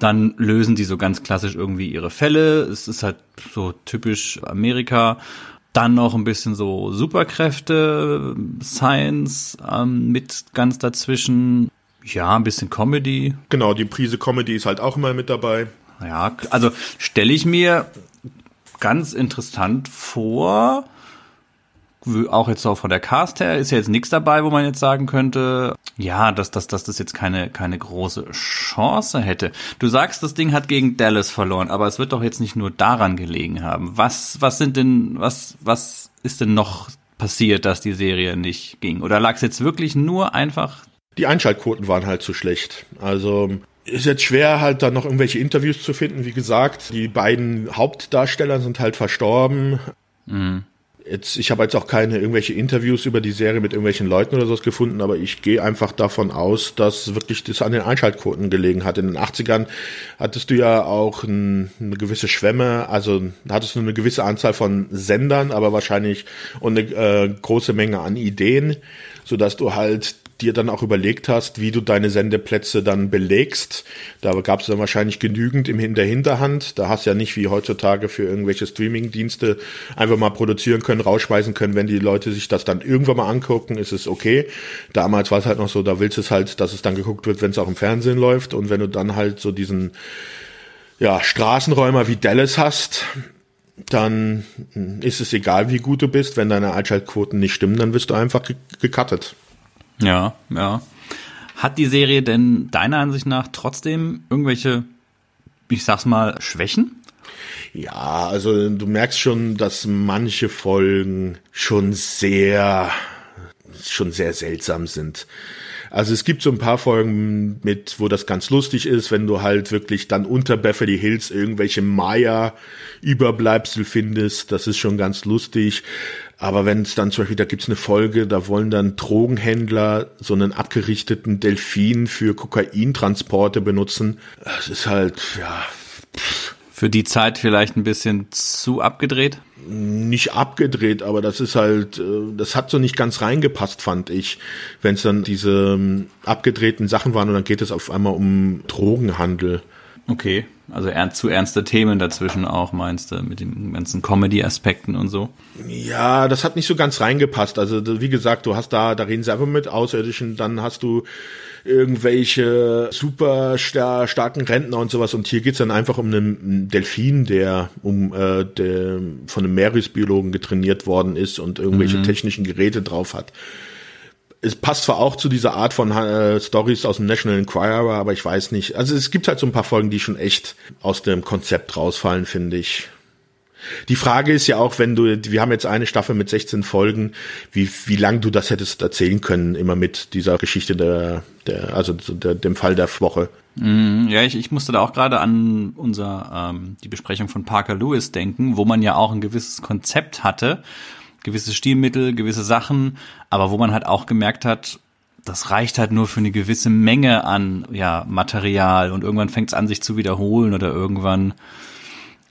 Dann lösen die so ganz klassisch irgendwie ihre Fälle. Es ist halt so typisch Amerika. Dann noch ein bisschen so Superkräfte, Science ähm, mit ganz dazwischen. Ja, ein bisschen Comedy. Genau, die Prise Comedy ist halt auch immer mit dabei. Ja, also stelle ich mir ganz interessant vor auch jetzt auch von der Cast her ist ja jetzt nichts dabei, wo man jetzt sagen könnte, ja, dass, dass, dass das jetzt keine, keine große Chance hätte. Du sagst, das Ding hat gegen Dallas verloren, aber es wird doch jetzt nicht nur daran gelegen haben. Was, was sind denn, was, was ist denn noch passiert, dass die Serie nicht ging? Oder lag es jetzt wirklich nur einfach? Die Einschaltquoten waren halt zu schlecht. Also ist jetzt schwer, halt dann noch irgendwelche Interviews zu finden. Wie gesagt, die beiden Hauptdarsteller sind halt verstorben. Mhm. Jetzt, ich habe jetzt auch keine irgendwelche Interviews über die Serie mit irgendwelchen Leuten oder sowas gefunden, aber ich gehe einfach davon aus, dass wirklich das an den Einschaltquoten gelegen hat. In den 80ern hattest du ja auch ein, eine gewisse Schwemme, also hattest du eine gewisse Anzahl von Sendern, aber wahrscheinlich und eine äh, große Menge an Ideen, so dass du halt dir dann auch überlegt hast, wie du deine Sendeplätze dann belegst. Da gab es dann wahrscheinlich genügend im in der Hinterhand. Da hast du ja nicht wie heutzutage für irgendwelche Streaming-Dienste einfach mal produzieren können, rausschmeißen können. Wenn die Leute sich das dann irgendwann mal angucken, ist es okay. Damals war es halt noch so, da willst du es halt, dass es dann geguckt wird, wenn es auch im Fernsehen läuft. Und wenn du dann halt so diesen ja, Straßenräumer wie Dallas hast, dann ist es egal, wie gut du bist. Wenn deine Einschaltquoten nicht stimmen, dann wirst du einfach gecuttet. Ja, ja. Hat die Serie denn deiner Ansicht nach trotzdem irgendwelche, ich sag's mal, Schwächen? Ja, also du merkst schon, dass manche Folgen schon sehr, schon sehr seltsam sind. Also es gibt so ein paar Folgen mit, wo das ganz lustig ist, wenn du halt wirklich dann unter Beverly Hills irgendwelche Maya-Überbleibsel findest. Das ist schon ganz lustig. Aber wenn es dann zum Beispiel, da gibt's eine Folge, da wollen dann Drogenhändler so einen abgerichteten Delfin für Kokaintransporte benutzen. Das ist halt, ja. Pff für die Zeit vielleicht ein bisschen zu abgedreht? Nicht abgedreht, aber das ist halt, äh, das hat so nicht ganz reingepasst, fand ich. Wenn es dann diese ähm, abgedrehten Sachen waren und dann geht es auf einmal um Drogenhandel. Okay, also ernst, zu ernste Themen dazwischen auch, meinst du, mit den ganzen Comedy-Aspekten und so? Ja, das hat nicht so ganz reingepasst. Also wie gesagt, du hast da, da reden sie einfach mit Außerirdischen, dann hast du irgendwelche super star starken Rentner und sowas. Und hier geht's dann einfach um einen Delfin, der um äh, der von einem Meeresbiologen getrainiert worden ist und irgendwelche mhm. technischen Geräte drauf hat. Es passt zwar auch zu dieser Art von äh, Stories aus dem National Enquirer, aber ich weiß nicht. Also es gibt halt so ein paar Folgen, die schon echt aus dem Konzept rausfallen, finde ich. Die Frage ist ja auch, wenn du, wir haben jetzt eine Staffel mit 16 Folgen, wie, wie lang du das hättest erzählen können, immer mit dieser Geschichte der, der also der, dem Fall der Woche. Mm, ja, ich, ich musste da auch gerade an unser, ähm, die Besprechung von Parker Lewis denken, wo man ja auch ein gewisses Konzept hatte, gewisse Stilmittel, gewisse Sachen, aber wo man halt auch gemerkt hat, das reicht halt nur für eine gewisse Menge an ja, Material und irgendwann fängt es an, sich zu wiederholen oder irgendwann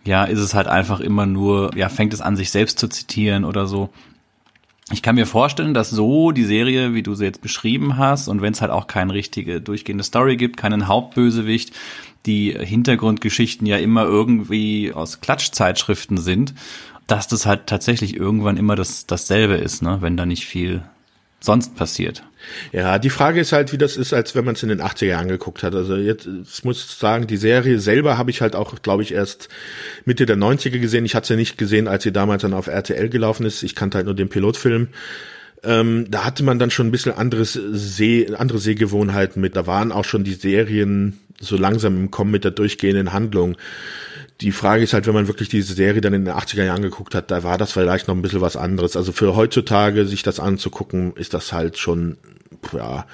ja, ist es halt einfach immer nur, ja, fängt es an, sich selbst zu zitieren oder so. Ich kann mir vorstellen, dass so die Serie, wie du sie jetzt beschrieben hast, und wenn es halt auch keine richtige durchgehende Story gibt, keinen Hauptbösewicht, die Hintergrundgeschichten ja immer irgendwie aus Klatschzeitschriften sind, dass das halt tatsächlich irgendwann immer das, dasselbe ist, ne, wenn da nicht viel sonst passiert. Ja, die Frage ist halt, wie das ist, als wenn man es in den 80er Jahren geguckt hat. Also jetzt ich muss sagen, die Serie selber habe ich halt auch, glaube ich, erst Mitte der 90er gesehen. Ich hatte sie nicht gesehen, als sie damals dann auf RTL gelaufen ist. Ich kannte halt nur den Pilotfilm. Ähm, da hatte man dann schon ein bisschen anderes Seh, andere Sehgewohnheiten mit. Da waren auch schon die Serien so langsam im Kommen mit der durchgehenden Handlung. Die Frage ist halt, wenn man wirklich diese Serie dann in den 80er Jahren geguckt hat, da war das vielleicht noch ein bisschen was anderes. Also für heutzutage sich das anzugucken, ist das halt schon, ja,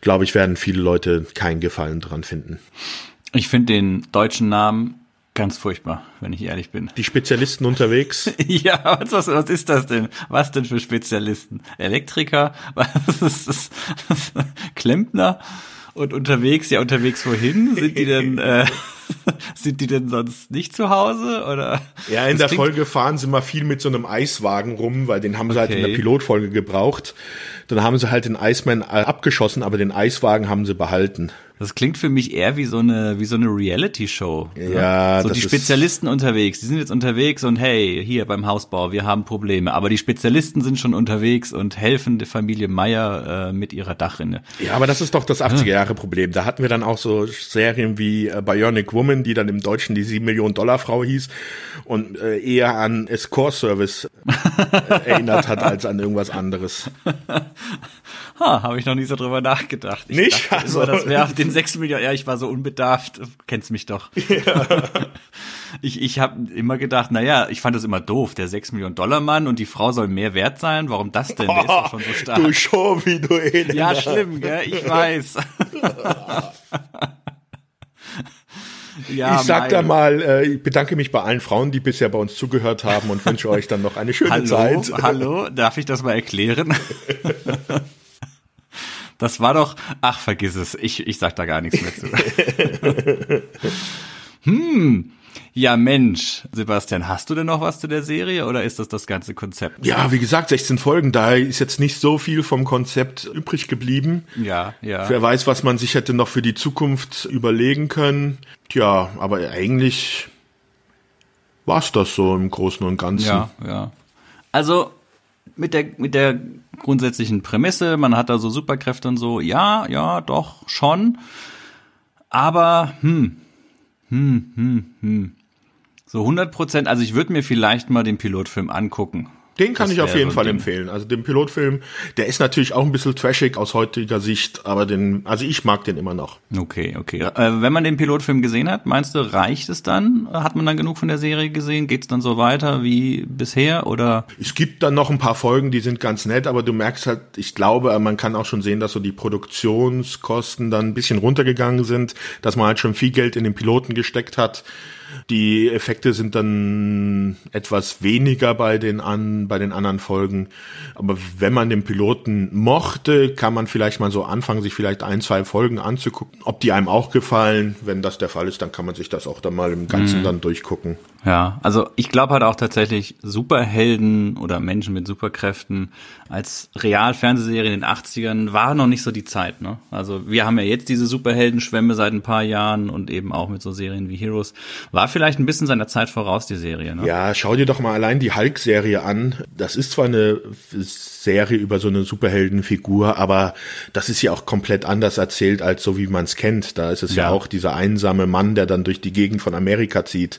glaube ich, werden viele Leute keinen Gefallen dran finden. Ich finde den deutschen Namen ganz furchtbar, wenn ich ehrlich bin. Die Spezialisten unterwegs? ja, was, was, was ist das denn? Was denn für Spezialisten? Elektriker? Was ist das? Klempner? Und unterwegs, ja, unterwegs wohin? Sind die denn, äh, sind die denn sonst nicht zu Hause? Oder? Ja, in das der Folge fahren sie mal viel mit so einem Eiswagen rum, weil den haben sie okay. halt in der Pilotfolge gebraucht. Dann haben sie halt den Iceman abgeschossen, aber den Eiswagen haben sie behalten. Das klingt für mich eher wie so eine wie so eine Reality Show. Ja, so die Spezialisten unterwegs. Die sind jetzt unterwegs und hey, hier beim Hausbau, wir haben Probleme. Aber die Spezialisten sind schon unterwegs und helfen der Familie Meier äh, mit ihrer Dachrinne. Ja, aber das ist doch das 80er Jahre Problem. Da hatten wir dann auch so Serien wie äh, Bionic Woman, die dann im Deutschen die 7 Millionen Dollar Frau hieß und äh, eher an Escort Service äh, erinnert hat als an irgendwas anderes. ha, habe ich noch nie so drüber nachgedacht. Ich Nicht? also, immer, das wäre auf den sechs Millionen, ja, ich war so unbedarft, kennst mich doch. Ja. Ich, ich habe immer gedacht, naja, ich fand das immer doof, der sechs Millionen Dollar Mann und die Frau soll mehr wert sein, warum das denn? Der ist doch schon so stark. Du schon, wie du Elena. Ja, schlimm, gell, ich weiß. Ja, ich sag da mal, äh, ich bedanke mich bei allen Frauen, die bisher bei uns zugehört haben und wünsche euch dann noch eine schöne hallo, Zeit. Hallo, darf ich das mal erklären? Das war doch, ach, vergiss es, ich, ich sag da gar nichts mehr zu. hm, ja, Mensch, Sebastian, hast du denn noch was zu der Serie oder ist das das ganze Konzept? Ja, wie gesagt, 16 Folgen, da ist jetzt nicht so viel vom Konzept übrig geblieben. Ja, ja. Wer weiß, was man sich hätte noch für die Zukunft überlegen können. Tja, aber eigentlich war's das so im Großen und Ganzen. Ja, ja. Also mit der mit der grundsätzlichen Prämisse, man hat da so Superkräfte und so, ja, ja, doch, schon. Aber, hm, hm, hm, hm. So 100 Prozent, also ich würde mir vielleicht mal den Pilotfilm angucken. Den kann das ich auf jeden Fall Ding. empfehlen. Also den Pilotfilm, der ist natürlich auch ein bisschen trashig aus heutiger Sicht, aber den, also ich mag den immer noch. Okay, okay. Äh, wenn man den Pilotfilm gesehen hat, meinst du, reicht es dann? Hat man dann genug von der Serie gesehen? Geht es dann so weiter wie bisher oder? Es gibt dann noch ein paar Folgen, die sind ganz nett, aber du merkst halt, ich glaube, man kann auch schon sehen, dass so die Produktionskosten dann ein bisschen runtergegangen sind, dass man halt schon viel Geld in den Piloten gesteckt hat. Die Effekte sind dann etwas weniger bei den an, bei den anderen Folgen. Aber wenn man den Piloten mochte, kann man vielleicht mal so anfangen, sich vielleicht ein, zwei Folgen anzugucken, ob die einem auch gefallen. Wenn das der Fall ist, dann kann man sich das auch dann mal im Ganzen mhm. dann durchgucken. Ja, also ich glaube halt auch tatsächlich Superhelden oder Menschen mit Superkräften als Real-Fernsehserie in den 80ern war noch nicht so die Zeit, ne? Also wir haben ja jetzt diese Superheldenschwemme seit ein paar Jahren und eben auch mit so Serien wie Heroes. War vielleicht ein bisschen seiner Zeit voraus, die Serie, ne? Ja, schau dir doch mal allein die Hulk-Serie an. Das ist zwar eine Serie über so eine Superheldenfigur, aber das ist ja auch komplett anders erzählt als so wie man es kennt. Da ist es ja. ja auch dieser einsame Mann, der dann durch die Gegend von Amerika zieht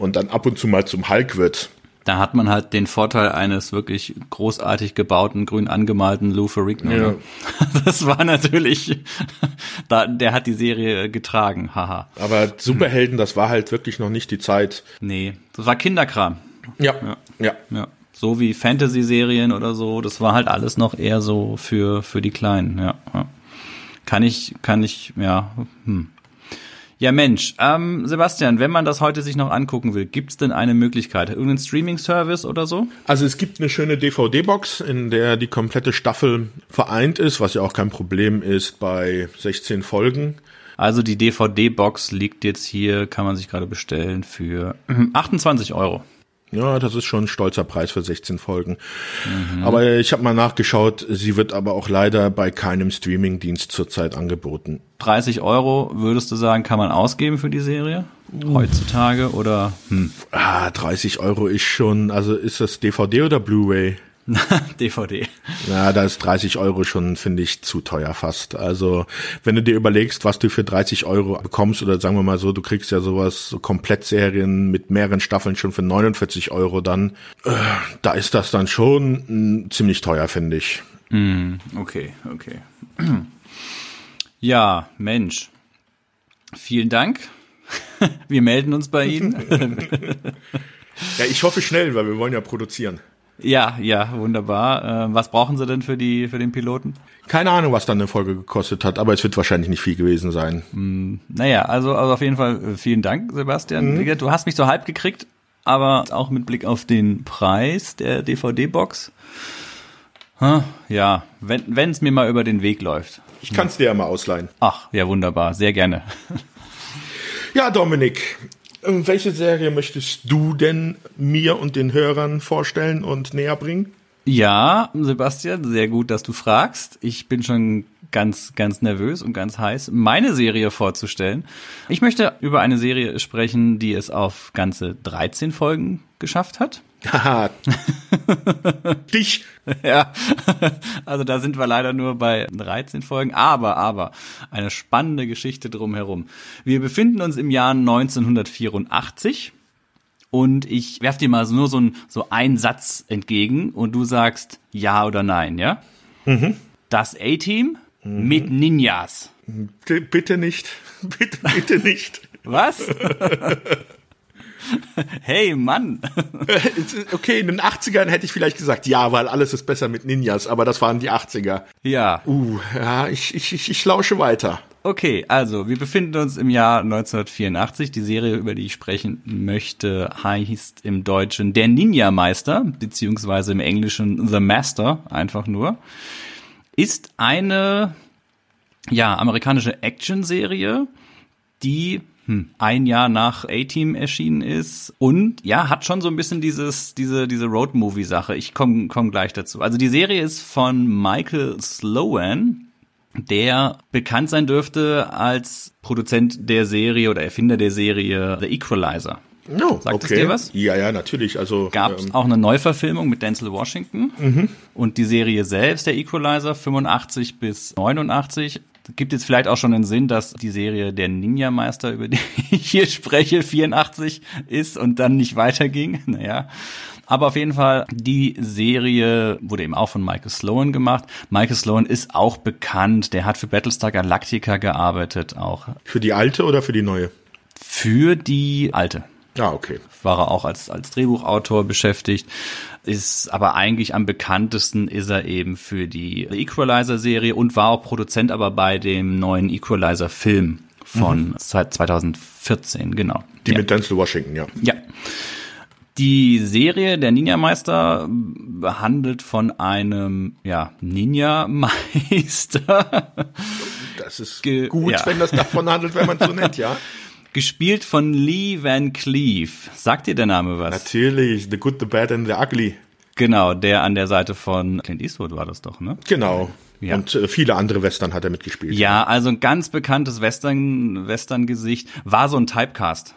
und dann ab und zu mal zum Hulk wird. Da hat man halt den Vorteil eines wirklich großartig gebauten, grün angemalten Lou Ferrigno. Ja. Das war natürlich, da, der hat die Serie getragen, haha. Aber Superhelden, das war halt wirklich noch nicht die Zeit. Nee, das war Kinderkram. Ja, ja, ja. ja. So wie Fantasy-Serien oder so, das war halt alles noch eher so für, für die Kleinen, ja. ja. Kann ich, kann ich, ja, hm. Ja, Mensch, ähm, Sebastian, wenn man das heute sich noch angucken will, gibt's denn eine Möglichkeit? Irgendeinen Streaming-Service oder so? Also es gibt eine schöne DVD-Box, in der die komplette Staffel vereint ist, was ja auch kein Problem ist bei 16 Folgen. Also die DVD-Box liegt jetzt hier, kann man sich gerade bestellen, für 28 Euro. Ja, das ist schon ein stolzer Preis für 16 Folgen. Mhm. Aber ich habe mal nachgeschaut, sie wird aber auch leider bei keinem Streamingdienst zurzeit angeboten. 30 Euro, würdest du sagen, kann man ausgeben für die Serie? Heutzutage oder? Hm. Ah, 30 Euro ist schon, also ist das DVD oder Blu-ray? DVD. Ja, da ist 30 Euro schon, finde ich, zu teuer fast. Also, wenn du dir überlegst, was du für 30 Euro bekommst, oder sagen wir mal so, du kriegst ja sowas, so Komplettserien mit mehreren Staffeln schon für 49 Euro dann, äh, da ist das dann schon mh, ziemlich teuer, finde ich. Mm, okay, okay. Ja, Mensch. Vielen Dank. Wir melden uns bei Ihnen. ja, ich hoffe schnell, weil wir wollen ja produzieren. Ja, ja, wunderbar. Äh, was brauchen Sie denn für die für den Piloten? Keine Ahnung, was dann eine Folge gekostet hat, aber es wird wahrscheinlich nicht viel gewesen sein. Mm, naja, also, also auf jeden Fall äh, vielen Dank, Sebastian. Mhm. Du hast mich so halb gekriegt, aber auch mit Blick auf den Preis der DVD-Box. Ja, wenn es mir mal über den Weg läuft. Ich kann es dir ja mal ausleihen. Ach, ja, wunderbar, sehr gerne. Ja, Dominik, welche Serie möchtest du denn mir und den Hörern vorstellen und näher bringen? Ja, Sebastian, sehr gut, dass du fragst. Ich bin schon ganz, ganz nervös und ganz heiß, meine Serie vorzustellen. Ich möchte über eine Serie sprechen, die es auf ganze 13 Folgen geschafft hat. Haha. Dich. Ja. Also da sind wir leider nur bei 13 Folgen, aber, aber eine spannende Geschichte drumherum. Wir befinden uns im Jahr 1984 und ich werf dir mal nur so, ein, so einen Satz entgegen und du sagst ja oder nein, ja? Mhm. Das A-Team mhm. mit Ninjas. Bitte nicht. Bitte, bitte nicht. Was? hey, Mann. okay, in den 80ern hätte ich vielleicht gesagt, ja, weil alles ist besser mit Ninjas, aber das waren die 80er. Ja. Uh, ja, ich, ich, ich, ich lausche weiter. Okay, also wir befinden uns im Jahr 1984. Die Serie, über die ich sprechen möchte, heißt im Deutschen Der Ninja-Meister, beziehungsweise im Englischen The Master, einfach nur. Ist eine, ja, amerikanische Action-Serie, die hm, ein Jahr nach A-Team erschienen ist und ja, hat schon so ein bisschen dieses, diese, diese Road-Movie-Sache. Ich komme komm gleich dazu. Also die Serie ist von Michael Sloan, der bekannt sein dürfte als Produzent der Serie oder Erfinder der Serie The Equalizer. No, Sagt okay. es dir was? Ja, ja, natürlich. Also gab es ähm, auch eine Neuverfilmung mit Denzel Washington mhm. und die Serie selbst, der Equalizer, 85 bis 89 gibt jetzt vielleicht auch schon einen Sinn, dass die Serie der Ninja-Meister, über die ich hier spreche, 84 ist und dann nicht weiterging. Naja. Aber auf jeden Fall, die Serie wurde eben auch von Michael Sloan gemacht. Michael Sloan ist auch bekannt. Der hat für Battlestar Galactica gearbeitet auch. Für die alte oder für die neue? Für die alte. Ah, okay. War er auch als, als Drehbuchautor beschäftigt. Ist aber eigentlich am bekanntesten ist er eben für die Equalizer-Serie und war auch Produzent aber bei dem neuen Equalizer-Film von mhm. 2014, genau. Die ja. mit Denzel Washington, ja. Ja. Die Serie Der Ninja-Meister handelt von einem ja, Ninja-Meister. Das ist gut, ja. wenn das davon handelt, wenn man so nennt, ja. Gespielt von Lee Van Cleef. Sagt dir der Name was? Natürlich, The Good, The Bad and The Ugly. Genau, der an der Seite von Clint Eastwood war das doch, ne? Genau. Ja. Und äh, viele andere Western hat er mitgespielt. Ja, also ein ganz bekanntes Western, Western-Gesicht. War so ein Typecast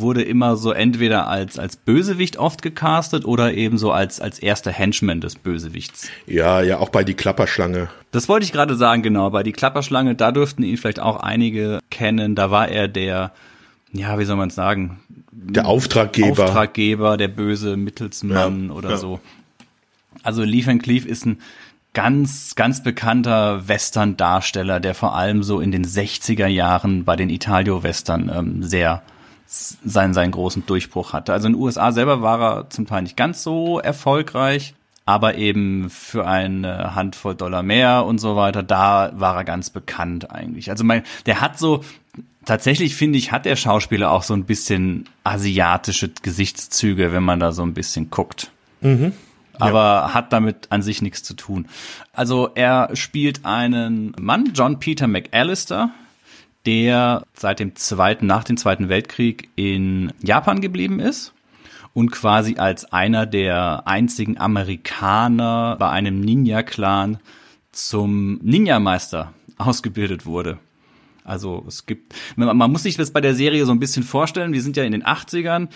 wurde immer so entweder als, als Bösewicht oft gecastet oder eben so als, als erster Henchman des Bösewichts. Ja, ja, auch bei die Klapperschlange. Das wollte ich gerade sagen, genau. Bei die Klapperschlange, da dürften ihn vielleicht auch einige kennen. Da war er der, ja, wie soll man es sagen? Der Auftraggeber. Auftraggeber, der böse Mittelsmann ja, oder ja. so. Also Lee Van Cleef ist ein ganz, ganz bekannter Western-Darsteller, der vor allem so in den 60er Jahren bei den Italio-Western ähm, sehr seinen, seinen großen Durchbruch hatte. Also in den USA selber war er zum Teil nicht ganz so erfolgreich, aber eben für eine Handvoll Dollar mehr und so weiter, da war er ganz bekannt eigentlich. Also mein, der hat so, tatsächlich finde ich, hat der Schauspieler auch so ein bisschen asiatische Gesichtszüge, wenn man da so ein bisschen guckt. Mhm. Aber ja. hat damit an sich nichts zu tun. Also er spielt einen Mann, John Peter McAllister, der seit dem zweiten, nach dem Zweiten Weltkrieg in Japan geblieben ist und quasi als einer der einzigen Amerikaner bei einem Ninja-Clan zum Ninja-Meister ausgebildet wurde. Also es gibt, man muss sich das bei der Serie so ein bisschen vorstellen. Wir sind ja in den 80ern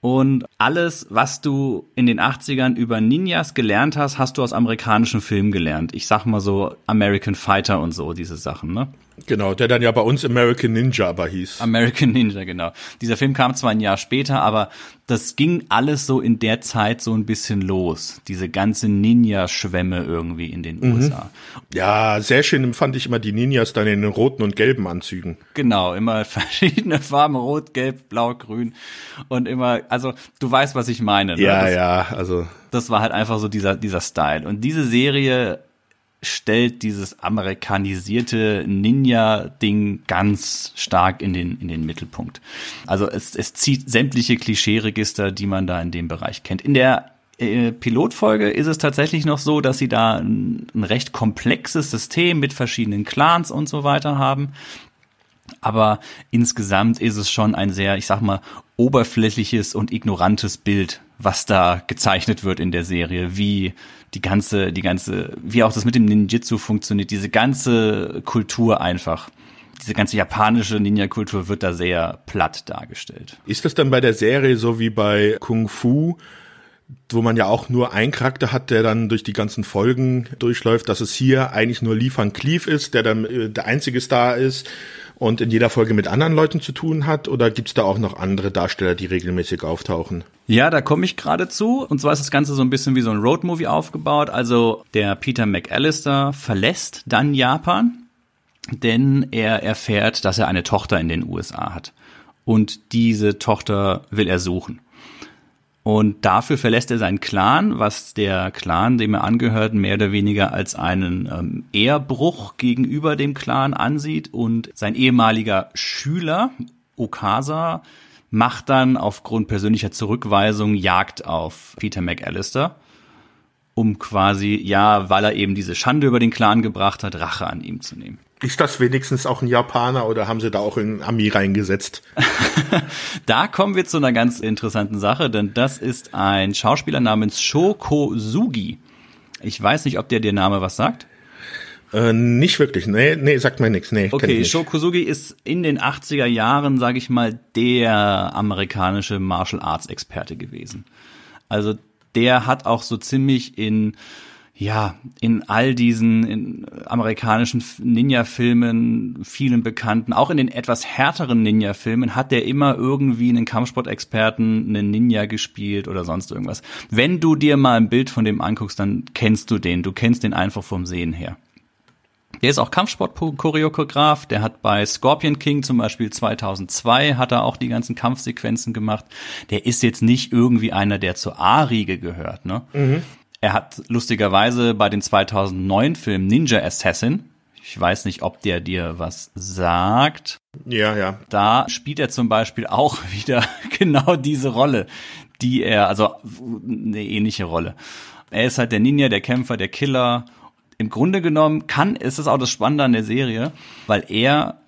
und alles, was du in den 80ern über Ninjas gelernt hast, hast du aus amerikanischen Filmen gelernt. Ich sag mal so American Fighter und so, diese Sachen, ne? Genau, der dann ja bei uns American Ninja aber hieß. American Ninja, genau. Dieser Film kam zwar ein Jahr später, aber das ging alles so in der Zeit so ein bisschen los. Diese ganze Ninja-Schwämme irgendwie in den mhm. USA. Ja, sehr schön fand ich immer die Ninjas dann in den roten und gelben Anzügen. Genau, immer verschiedene Farben, rot, gelb, blau, grün und immer, also du weißt, was ich meine. Ne? Ja, das, ja, also. Das war halt einfach so dieser, dieser Style. Und diese Serie stellt dieses amerikanisierte Ninja-Ding ganz stark in den, in den Mittelpunkt. Also es, es zieht sämtliche Klischeeregister, die man da in dem Bereich kennt. In der äh, Pilotfolge ist es tatsächlich noch so, dass sie da ein, ein recht komplexes System mit verschiedenen Clans und so weiter haben. Aber insgesamt ist es schon ein sehr, ich sag mal, oberflächliches und ignorantes Bild, was da gezeichnet wird in der Serie, wie die ganze, die ganze, wie auch das mit dem Ninjitsu funktioniert, diese ganze Kultur einfach. Diese ganze japanische Ninja-Kultur wird da sehr platt dargestellt. Ist das dann bei der Serie so wie bei Kung Fu, wo man ja auch nur einen Charakter hat, der dann durch die ganzen Folgen durchläuft, dass es hier eigentlich nur Lee Van Cleef ist, der dann äh, der einzige Star ist und in jeder Folge mit anderen Leuten zu tun hat? Oder gibt's da auch noch andere Darsteller, die regelmäßig auftauchen? Ja, da komme ich gerade zu. Und zwar ist das Ganze so ein bisschen wie so ein Roadmovie aufgebaut. Also der Peter McAllister verlässt dann Japan, denn er erfährt, dass er eine Tochter in den USA hat. Und diese Tochter will er suchen. Und dafür verlässt er seinen Clan, was der Clan, dem er angehört, mehr oder weniger als einen ähm, Ehrbruch gegenüber dem Clan ansieht. Und sein ehemaliger Schüler, Okasa, macht dann aufgrund persönlicher Zurückweisung Jagd auf Peter McAllister, um quasi, ja, weil er eben diese Schande über den Clan gebracht hat, Rache an ihm zu nehmen. Ist das wenigstens auch ein Japaner oder haben sie da auch einen Ami reingesetzt? da kommen wir zu einer ganz interessanten Sache, denn das ist ein Schauspieler namens Shoko Sugi. Ich weiß nicht, ob der dir Name was sagt. Äh, nicht wirklich. Nee, nee, sagt mir nichts. Nee, okay, Shokuzugi ist in den 80er Jahren, sage ich mal, der amerikanische Martial Arts Experte gewesen. Also der hat auch so ziemlich in ja, in all diesen in amerikanischen Ninja-Filmen, vielen bekannten, auch in den etwas härteren Ninja-Filmen, hat der immer irgendwie einen Kampfsportexperten, einen Ninja gespielt oder sonst irgendwas. Wenn du dir mal ein Bild von dem anguckst, dann kennst du den. Du kennst den einfach vom Sehen her. Der ist auch Kampfsport-Choreograf. Der hat bei Scorpion King zum Beispiel 2002 hat er auch die ganzen Kampfsequenzen gemacht. Der ist jetzt nicht irgendwie einer, der zur A-Riege gehört, ne? Mhm. Er hat lustigerweise bei den 2009 Filmen Ninja Assassin, ich weiß nicht, ob der dir was sagt. Ja, ja. Da spielt er zum Beispiel auch wieder genau diese Rolle, die er, also eine ähnliche Rolle. Er ist halt der Ninja, der Kämpfer, der Killer. Im Grunde genommen kann, ist es auch das Spannende an der Serie, weil er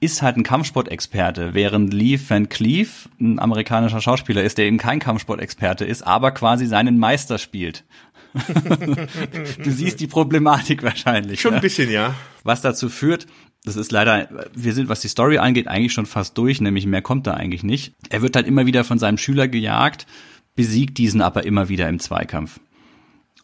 ist halt ein Kampfsportexperte, während Lee Van Cleef ein amerikanischer Schauspieler ist, der eben kein Kampfsportexperte ist, aber quasi seinen Meister spielt. du siehst die Problematik wahrscheinlich. Schon ein ne? bisschen, ja. Was dazu führt, das ist leider, wir sind, was die Story angeht, eigentlich schon fast durch, nämlich mehr kommt da eigentlich nicht. Er wird halt immer wieder von seinem Schüler gejagt, besiegt diesen aber immer wieder im Zweikampf.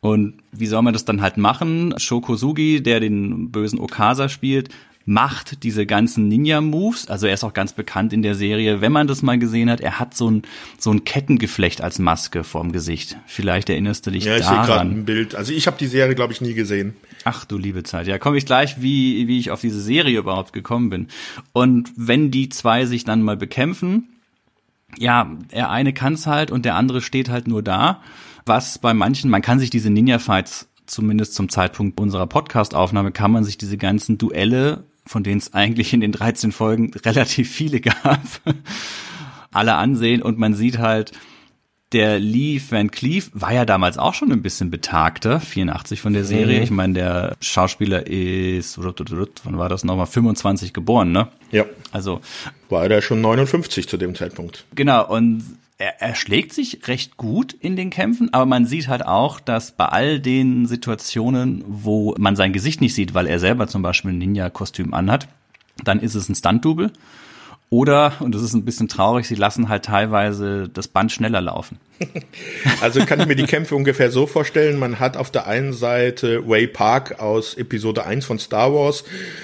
Und wie soll man das dann halt machen? Shokosugi, der den bösen Okasa spielt, macht diese ganzen Ninja-Moves. Also er ist auch ganz bekannt in der Serie. Wenn man das mal gesehen hat, er hat so ein, so ein Kettengeflecht als Maske vorm Gesicht. Vielleicht erinnerst du dich ja, ich daran. Ja, gerade ein Bild. Also ich habe die Serie, glaube ich, nie gesehen. Ach du liebe Zeit. Ja, komme ich gleich, wie, wie ich auf diese Serie überhaupt gekommen bin. Und wenn die zwei sich dann mal bekämpfen, ja, der eine kann's halt und der andere steht halt nur da. Was bei manchen, man kann sich diese Ninja-Fights zumindest zum Zeitpunkt unserer Podcast-Aufnahme kann man sich diese ganzen Duelle von denen es eigentlich in den 13 Folgen relativ viele gab, alle ansehen und man sieht halt, der Lee Van Cleef war ja damals auch schon ein bisschen betagter, 84 von der Serie. Mhm. Ich meine, der Schauspieler ist, wann war das nochmal, 25 geboren, ne? Ja. Also. War er schon 59 zu dem Zeitpunkt. Genau, und er, er schlägt sich recht gut in den Kämpfen, aber man sieht halt auch, dass bei all den Situationen, wo man sein Gesicht nicht sieht, weil er selber zum Beispiel ein Ninja-Kostüm anhat, dann ist es ein Stunt-Double. Oder, und das ist ein bisschen traurig, sie lassen halt teilweise das Band schneller laufen. Also kann ich mir die Kämpfe ungefähr so vorstellen, man hat auf der einen Seite Way Park aus Episode 1 von Star Wars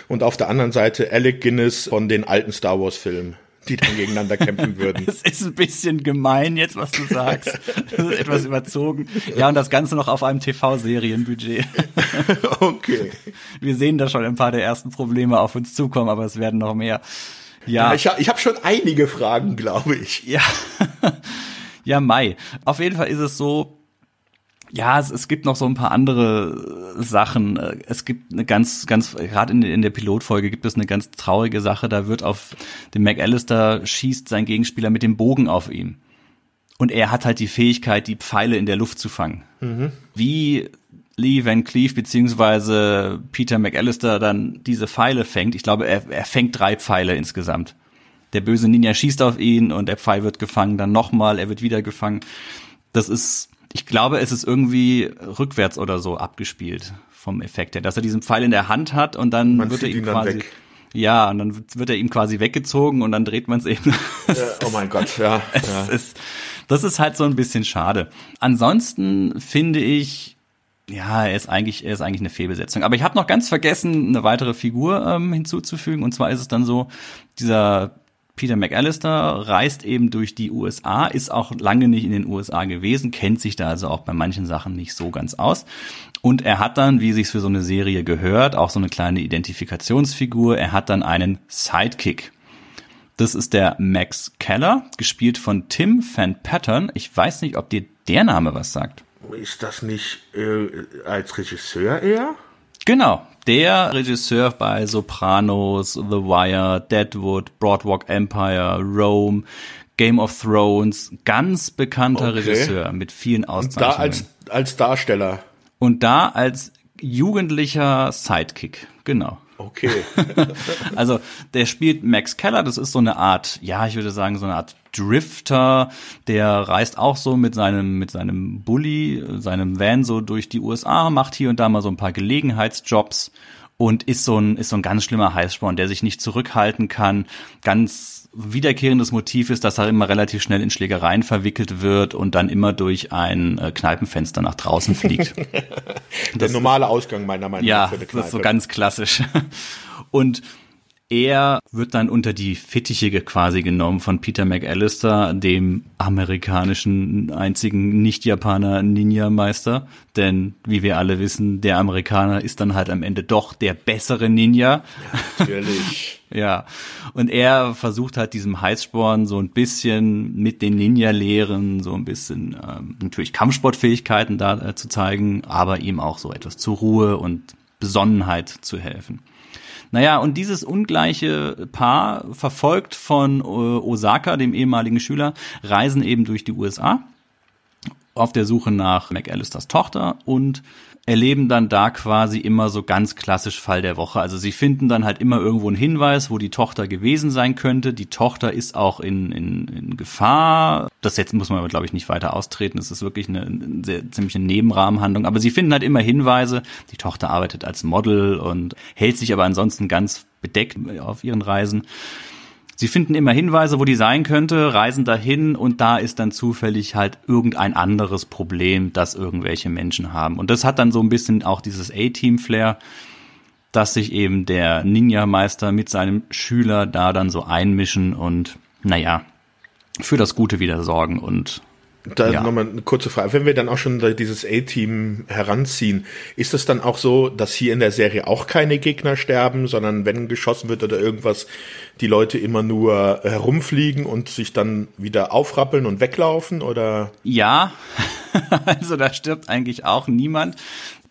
und auf der anderen Seite Alec Guinness von den alten Star Wars Filmen die dann gegeneinander kämpfen würden. Das ist ein bisschen gemein jetzt, was du sagst. Das ist etwas überzogen. Ja, und das Ganze noch auf einem TV-Serienbudget. Okay. Wir sehen da schon ein paar der ersten Probleme auf uns zukommen, aber es werden noch mehr. Ja. ja ich habe ich hab schon einige Fragen, glaube ich. Ja. Ja, Mai. Auf jeden Fall ist es so, ja, es, es gibt noch so ein paar andere Sachen. Es gibt eine ganz, ganz, gerade in, in der Pilotfolge gibt es eine ganz traurige Sache. Da wird auf den McAllister schießt sein Gegenspieler mit dem Bogen auf ihn. Und er hat halt die Fähigkeit, die Pfeile in der Luft zu fangen. Mhm. Wie Lee Van Cleef beziehungsweise Peter McAllister dann diese Pfeile fängt. Ich glaube, er, er fängt drei Pfeile insgesamt. Der böse Ninja schießt auf ihn und der Pfeil wird gefangen, dann nochmal, er wird wieder gefangen. Das ist ich glaube, es ist irgendwie rückwärts oder so abgespielt vom Effekt her, dass er diesen Pfeil in der Hand hat und dann man wird er ihm quasi ja, und dann wird er ihm quasi weggezogen und dann dreht man es eben. Ja, oh mein Gott, ja. Es ja. Ist, das ist halt so ein bisschen schade. Ansonsten finde ich, ja, er ist eigentlich, er ist eigentlich eine Fehlbesetzung. Aber ich habe noch ganz vergessen, eine weitere Figur ähm, hinzuzufügen. Und zwar ist es dann so, dieser Peter McAllister reist eben durch die USA, ist auch lange nicht in den USA gewesen, kennt sich da also auch bei manchen Sachen nicht so ganz aus. Und er hat dann, wie sich's für so eine Serie gehört, auch so eine kleine Identifikationsfigur. Er hat dann einen Sidekick. Das ist der Max Keller, gespielt von Tim Van Pattern. Ich weiß nicht, ob dir der Name was sagt. Ist das nicht äh, als Regisseur eher? Genau, der Regisseur bei Sopranos, The Wire, Deadwood, Broadwalk Empire, Rome, Game of Thrones, ganz bekannter okay. Regisseur mit vielen Auszeichnungen. Und da als, als Darsteller. Und da als jugendlicher Sidekick, genau. Okay. also der spielt Max Keller, das ist so eine Art, ja, ich würde sagen, so eine Art Drifter, der reist auch so mit seinem, mit seinem Bully, seinem Van so durch die USA, macht hier und da mal so ein paar Gelegenheitsjobs und ist so ein, ist so ein ganz schlimmer Heißsporn, der sich nicht zurückhalten kann, ganz wiederkehrendes Motiv ist, dass er immer relativ schnell in Schlägereien verwickelt wird und dann immer durch ein äh, Kneipenfenster nach draußen fliegt. Der normale Ausgang meiner Meinung nach ja, für eine Kneipe. Das ist so ganz klassisch. Und er wird dann unter die Fittiche quasi genommen von Peter McAllister, dem amerikanischen einzigen Nicht-Japaner Ninja-Meister. Denn, wie wir alle wissen, der Amerikaner ist dann halt am Ende doch der bessere Ninja. Natürlich. ja. Und er versucht halt diesem Heißsporn so ein bisschen mit den Ninja-Lehren so ein bisschen ähm, natürlich Kampfsportfähigkeiten da äh, zu zeigen, aber ihm auch so etwas zur Ruhe und Besonnenheit zu helfen. Naja, und dieses ungleiche Paar, verfolgt von äh, Osaka, dem ehemaligen Schüler, reisen eben durch die USA auf der Suche nach McAllisters Tochter und erleben dann da quasi immer so ganz klassisch Fall der Woche. Also sie finden dann halt immer irgendwo einen Hinweis, wo die Tochter gewesen sein könnte. Die Tochter ist auch in, in, in Gefahr. Das jetzt muss man aber, glaube ich, nicht weiter austreten. Das ist wirklich eine, eine sehr ziemliche Nebenrahmenhandlung. Aber sie finden halt immer Hinweise. Die Tochter arbeitet als Model und hält sich aber ansonsten ganz bedeckt auf ihren Reisen. Sie finden immer Hinweise, wo die sein könnte, reisen dahin und da ist dann zufällig halt irgendein anderes Problem, das irgendwelche Menschen haben. Und das hat dann so ein bisschen auch dieses A-Team-Flair, dass sich eben der Ninja-Meister mit seinem Schüler da dann so einmischen und, naja, für das Gute wieder sorgen und da ja. nochmal eine kurze Frage. Wenn wir dann auch schon dieses A-Team heranziehen, ist es dann auch so, dass hier in der Serie auch keine Gegner sterben, sondern wenn geschossen wird oder irgendwas, die Leute immer nur herumfliegen und sich dann wieder aufrappeln und weglaufen oder? Ja, also da stirbt eigentlich auch niemand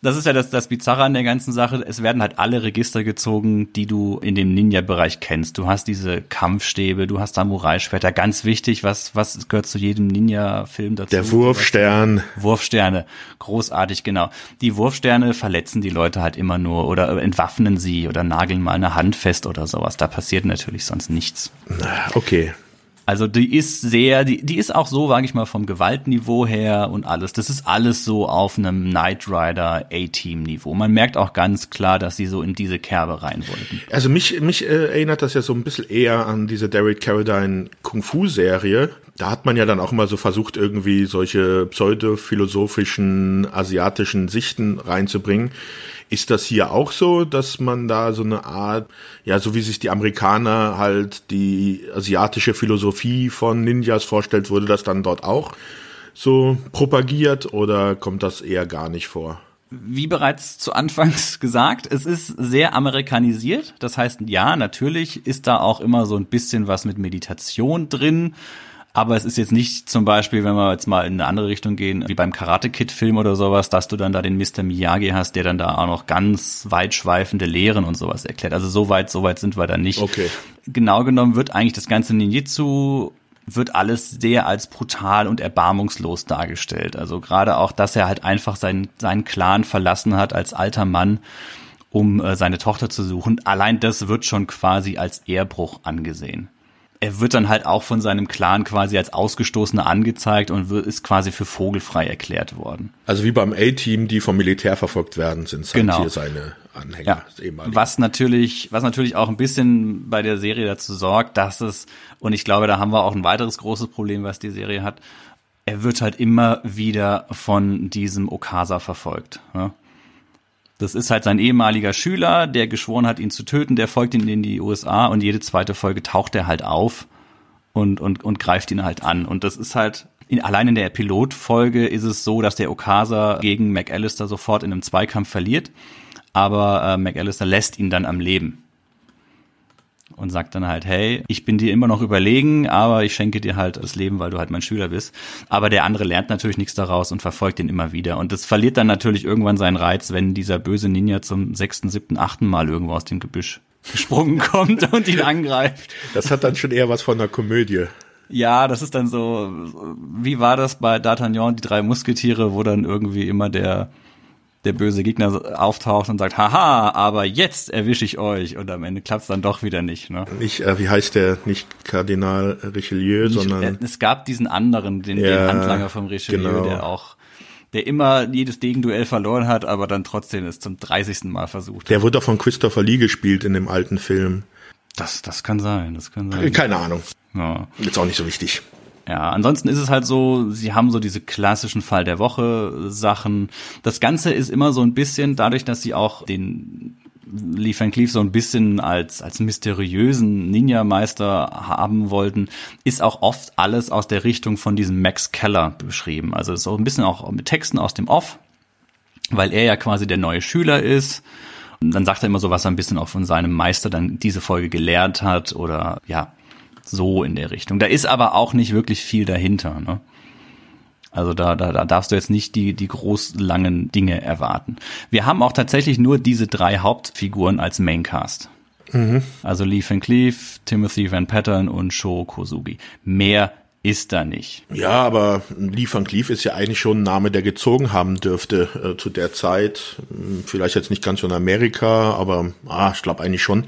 das ist ja das, das Bizarre an der ganzen Sache. Es werden halt alle Register gezogen, die du in dem Ninja-Bereich kennst. Du hast diese Kampfstäbe, du hast Samurai-Schwerter. Ganz wichtig, was, was gehört zu jedem Ninja-Film dazu? Der Wurfstern. Wurfsterne. Großartig, genau. Die Wurfsterne verletzen die Leute halt immer nur oder entwaffnen sie oder nageln mal eine Hand fest oder sowas. Da passiert natürlich sonst nichts. Okay. Also die ist sehr, die, die ist auch so, sage ich mal, vom Gewaltniveau her und alles. Das ist alles so auf einem Knight Rider A-Team-Niveau. Man merkt auch ganz klar, dass sie so in diese Kerbe rein wollten. Also mich, mich äh, erinnert das ja so ein bisschen eher an diese Derek Carradine Kung-Fu-Serie. Da hat man ja dann auch immer so versucht, irgendwie solche pseudophilosophischen asiatischen Sichten reinzubringen. Ist das hier auch so, dass man da so eine Art, ja, so wie sich die Amerikaner halt die asiatische Philosophie von Ninjas vorstellt, wurde das dann dort auch so propagiert oder kommt das eher gar nicht vor? Wie bereits zu Anfangs gesagt, es ist sehr amerikanisiert. Das heißt, ja, natürlich ist da auch immer so ein bisschen was mit Meditation drin. Aber es ist jetzt nicht zum Beispiel, wenn wir jetzt mal in eine andere Richtung gehen, wie beim Karate Kid Film oder sowas, dass du dann da den Mr. Miyagi hast, der dann da auch noch ganz weitschweifende Lehren und sowas erklärt. Also so weit, so weit sind wir da nicht. Okay. Genau genommen wird eigentlich das ganze Ninjitsu wird alles sehr als brutal und erbarmungslos dargestellt. Also gerade auch, dass er halt einfach seinen, seinen Clan verlassen hat als alter Mann, um äh, seine Tochter zu suchen. Allein das wird schon quasi als Ehrbruch angesehen er wird dann halt auch von seinem Clan quasi als Ausgestoßener angezeigt und ist quasi für vogelfrei erklärt worden. Also wie beim A-Team, die vom Militär verfolgt werden, sind es halt Genau. hier seine Anhänger. Ja, was natürlich, was natürlich auch ein bisschen bei der Serie dazu sorgt, dass es, und ich glaube, da haben wir auch ein weiteres großes Problem, was die Serie hat, er wird halt immer wieder von diesem Okasa verfolgt. Ne? Das ist halt sein ehemaliger Schüler, der geschworen hat, ihn zu töten, der folgt ihn in die USA und jede zweite Folge taucht er halt auf und, und, und greift ihn halt an. Und das ist halt, in, allein in der Pilotfolge ist es so, dass der Okasa gegen McAllister sofort in einem Zweikampf verliert, aber äh, McAllister lässt ihn dann am Leben und sagt dann halt, hey, ich bin dir immer noch überlegen, aber ich schenke dir halt das Leben, weil du halt mein Schüler bist. Aber der andere lernt natürlich nichts daraus und verfolgt ihn immer wieder. Und das verliert dann natürlich irgendwann seinen Reiz, wenn dieser böse Ninja zum sechsten, siebten, achten Mal irgendwo aus dem Gebüsch gesprungen kommt und ihn angreift. das hat dann schon eher was von einer Komödie. Ja, das ist dann so, wie war das bei D'Artagnan, die drei Musketiere, wo dann irgendwie immer der, der böse Gegner auftaucht und sagt, haha, aber jetzt erwische ich euch. Und am Ende klappt's dann doch wieder nicht. Ne? Nicht, äh, wie heißt der? Nicht Kardinal Richelieu, sondern Äh, es gab diesen anderen, den, Ja, den Handlanger vom Richelieu, genau. der auch, der immer jedes Degenduell verloren hat, aber dann trotzdem es zum 30. Mal versucht hat. der wurde doch von Christopher Lee gespielt in dem alten Film. Das, das kann sein, das kann sein. Keine Ahnung. Ja. Ist auch nicht so wichtig. Ja, ansonsten ist es halt so, sie haben so diese klassischen Fall der Woche Sachen. Das Ganze ist immer so ein bisschen dadurch, dass sie auch den Lee Van Cleef so ein bisschen als, als mysteriösen Ninja-Meister haben wollten, ist auch oft alles aus der Richtung von diesem Max Keller beschrieben. Also so ein bisschen auch mit Texten aus dem Off, weil er ja quasi der neue Schüler ist. Und dann sagt er immer so, was er ein bisschen auch von seinem Meister dann diese Folge gelernt hat oder ja, so in der Richtung. Da ist aber auch nicht wirklich viel dahinter. Ne? Also da, da, da darfst du jetzt nicht die, die groß langen Dinge erwarten. Wir haben auch tatsächlich nur diese drei Hauptfiguren als Maincast. Also Lee Van Cleef, Timothy Van Pattern und Sho Kosugi. Mehr ist da nicht. Ja, aber Lee Van Cleef ist ja eigentlich schon ein Name, der gezogen haben dürfte äh, zu der Zeit. Hm, Vielleicht jetzt nicht ganz in Amerika, aber ah, ich glaube eigentlich schon.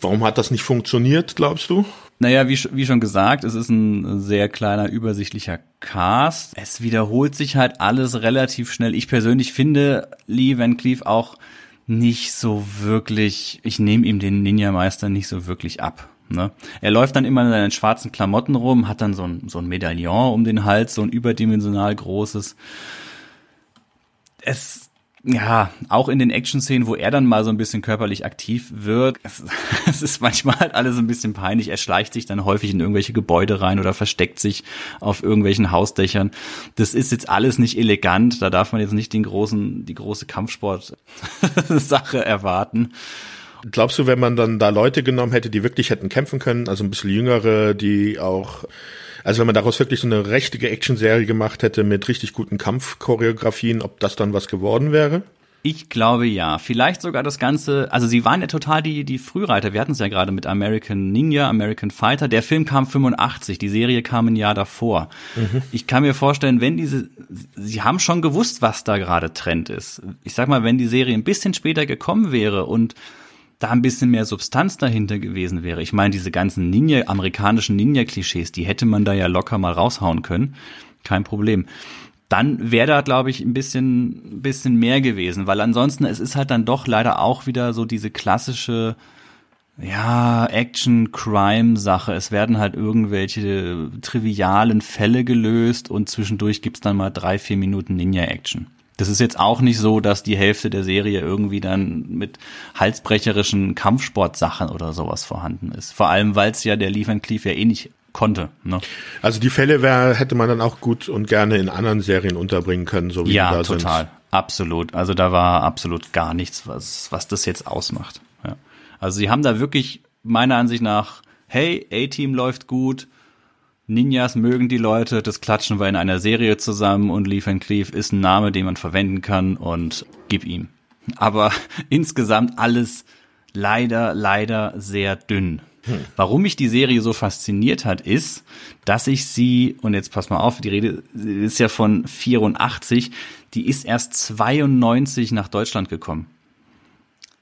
Warum hat das nicht funktioniert, glaubst du? Naja, wie, wie schon gesagt, es ist ein sehr kleiner, übersichtlicher Cast. Es wiederholt sich halt alles relativ schnell. Ich persönlich finde Lee Van Cleef auch nicht so wirklich, ich nehme ihm den Ninja-Meister nicht so wirklich ab. Ne? Er läuft dann immer in seinen schwarzen Klamotten rum, hat dann so ein, so ein Medaillon um den Hals, so ein überdimensional großes. Es, ja, auch in den Action-Szenen, wo er dann mal so ein bisschen körperlich aktiv wird, es, es ist manchmal halt alles ein bisschen peinlich. Er schleicht sich dann häufig in irgendwelche Gebäude rein oder versteckt sich auf irgendwelchen Hausdächern. Das ist jetzt alles nicht elegant. Da darf man jetzt nicht den großen, die große Kampfsport-Sache erwarten. Glaubst du, wenn man dann da Leute genommen hätte, die wirklich hätten kämpfen können, also ein bisschen jüngere, die auch, also wenn man daraus wirklich so eine richtige Actionserie gemacht hätte mit richtig guten Kampfchoreografien, ob das dann was geworden wäre? Ich glaube ja. Vielleicht sogar das Ganze, also sie waren ja total die, die Frühreiter. Wir hatten es ja gerade mit American Ninja, American Fighter. Der Film kam 85, die Serie kam ein Jahr davor. Ich kann mir vorstellen, wenn diese, sie haben schon gewusst, was da gerade Trend ist. Ich sag mal, wenn die Serie ein bisschen später gekommen wäre und da ein bisschen mehr Substanz dahinter gewesen wäre. Ich meine, diese ganzen Ninja, amerikanischen Ninja-Klischees, die hätte man da ja locker mal raushauen können. Kein Problem. Dann wäre da, glaube ich, ein bisschen, bisschen mehr gewesen, weil ansonsten, es ist halt dann doch leider auch wieder so diese klassische, ja, Action-Crime-Sache. Es werden halt irgendwelche trivialen Fälle gelöst und zwischendurch gibt's dann mal drei, vier Minuten Ninja-Action. Das ist jetzt auch nicht so, dass die Hälfte der Serie irgendwie dann mit halsbrecherischen Kampfsportsachen oder sowas vorhanden ist. Vor allem, weil es ja der Leaf Cleave ja eh nicht konnte. Ne? Also die Fälle wär, hätte man dann auch gut und gerne in anderen Serien unterbringen können, so wie ja, die da total. sind. Absolut. Also da war absolut gar nichts, was, was das jetzt ausmacht. Ja. Also sie haben da wirklich meiner Ansicht nach, hey, A-Team läuft gut, Ninjas mögen die Leute, das klatschen wir in einer Serie zusammen und Leaf and Cleave ist ein Name, den man verwenden kann und gib ihm. Aber insgesamt alles leider, leider sehr dünn. Hm. Warum mich die Serie so fasziniert hat, ist, dass ich sie, und jetzt pass mal auf, die Rede ist ja von 84, die ist erst 92 nach Deutschland gekommen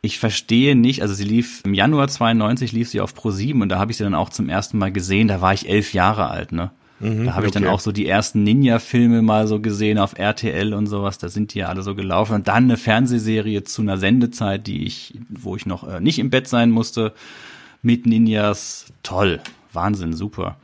ich verstehe nicht, also sie lief im Januar 92 lief sie auf Pro 7 und da habe ich sie dann auch zum ersten Mal gesehen, da war ich elf Jahre alt, ne? Mhm, da habe ich okay. dann auch so die ersten Ninja-Filme mal so gesehen auf RTL und sowas, da sind die ja alle so gelaufen. Und dann eine Fernsehserie zu einer Sendezeit, die ich, wo ich noch äh, nicht im Bett sein musste, mit Ninjas. Toll, Wahnsinn, super.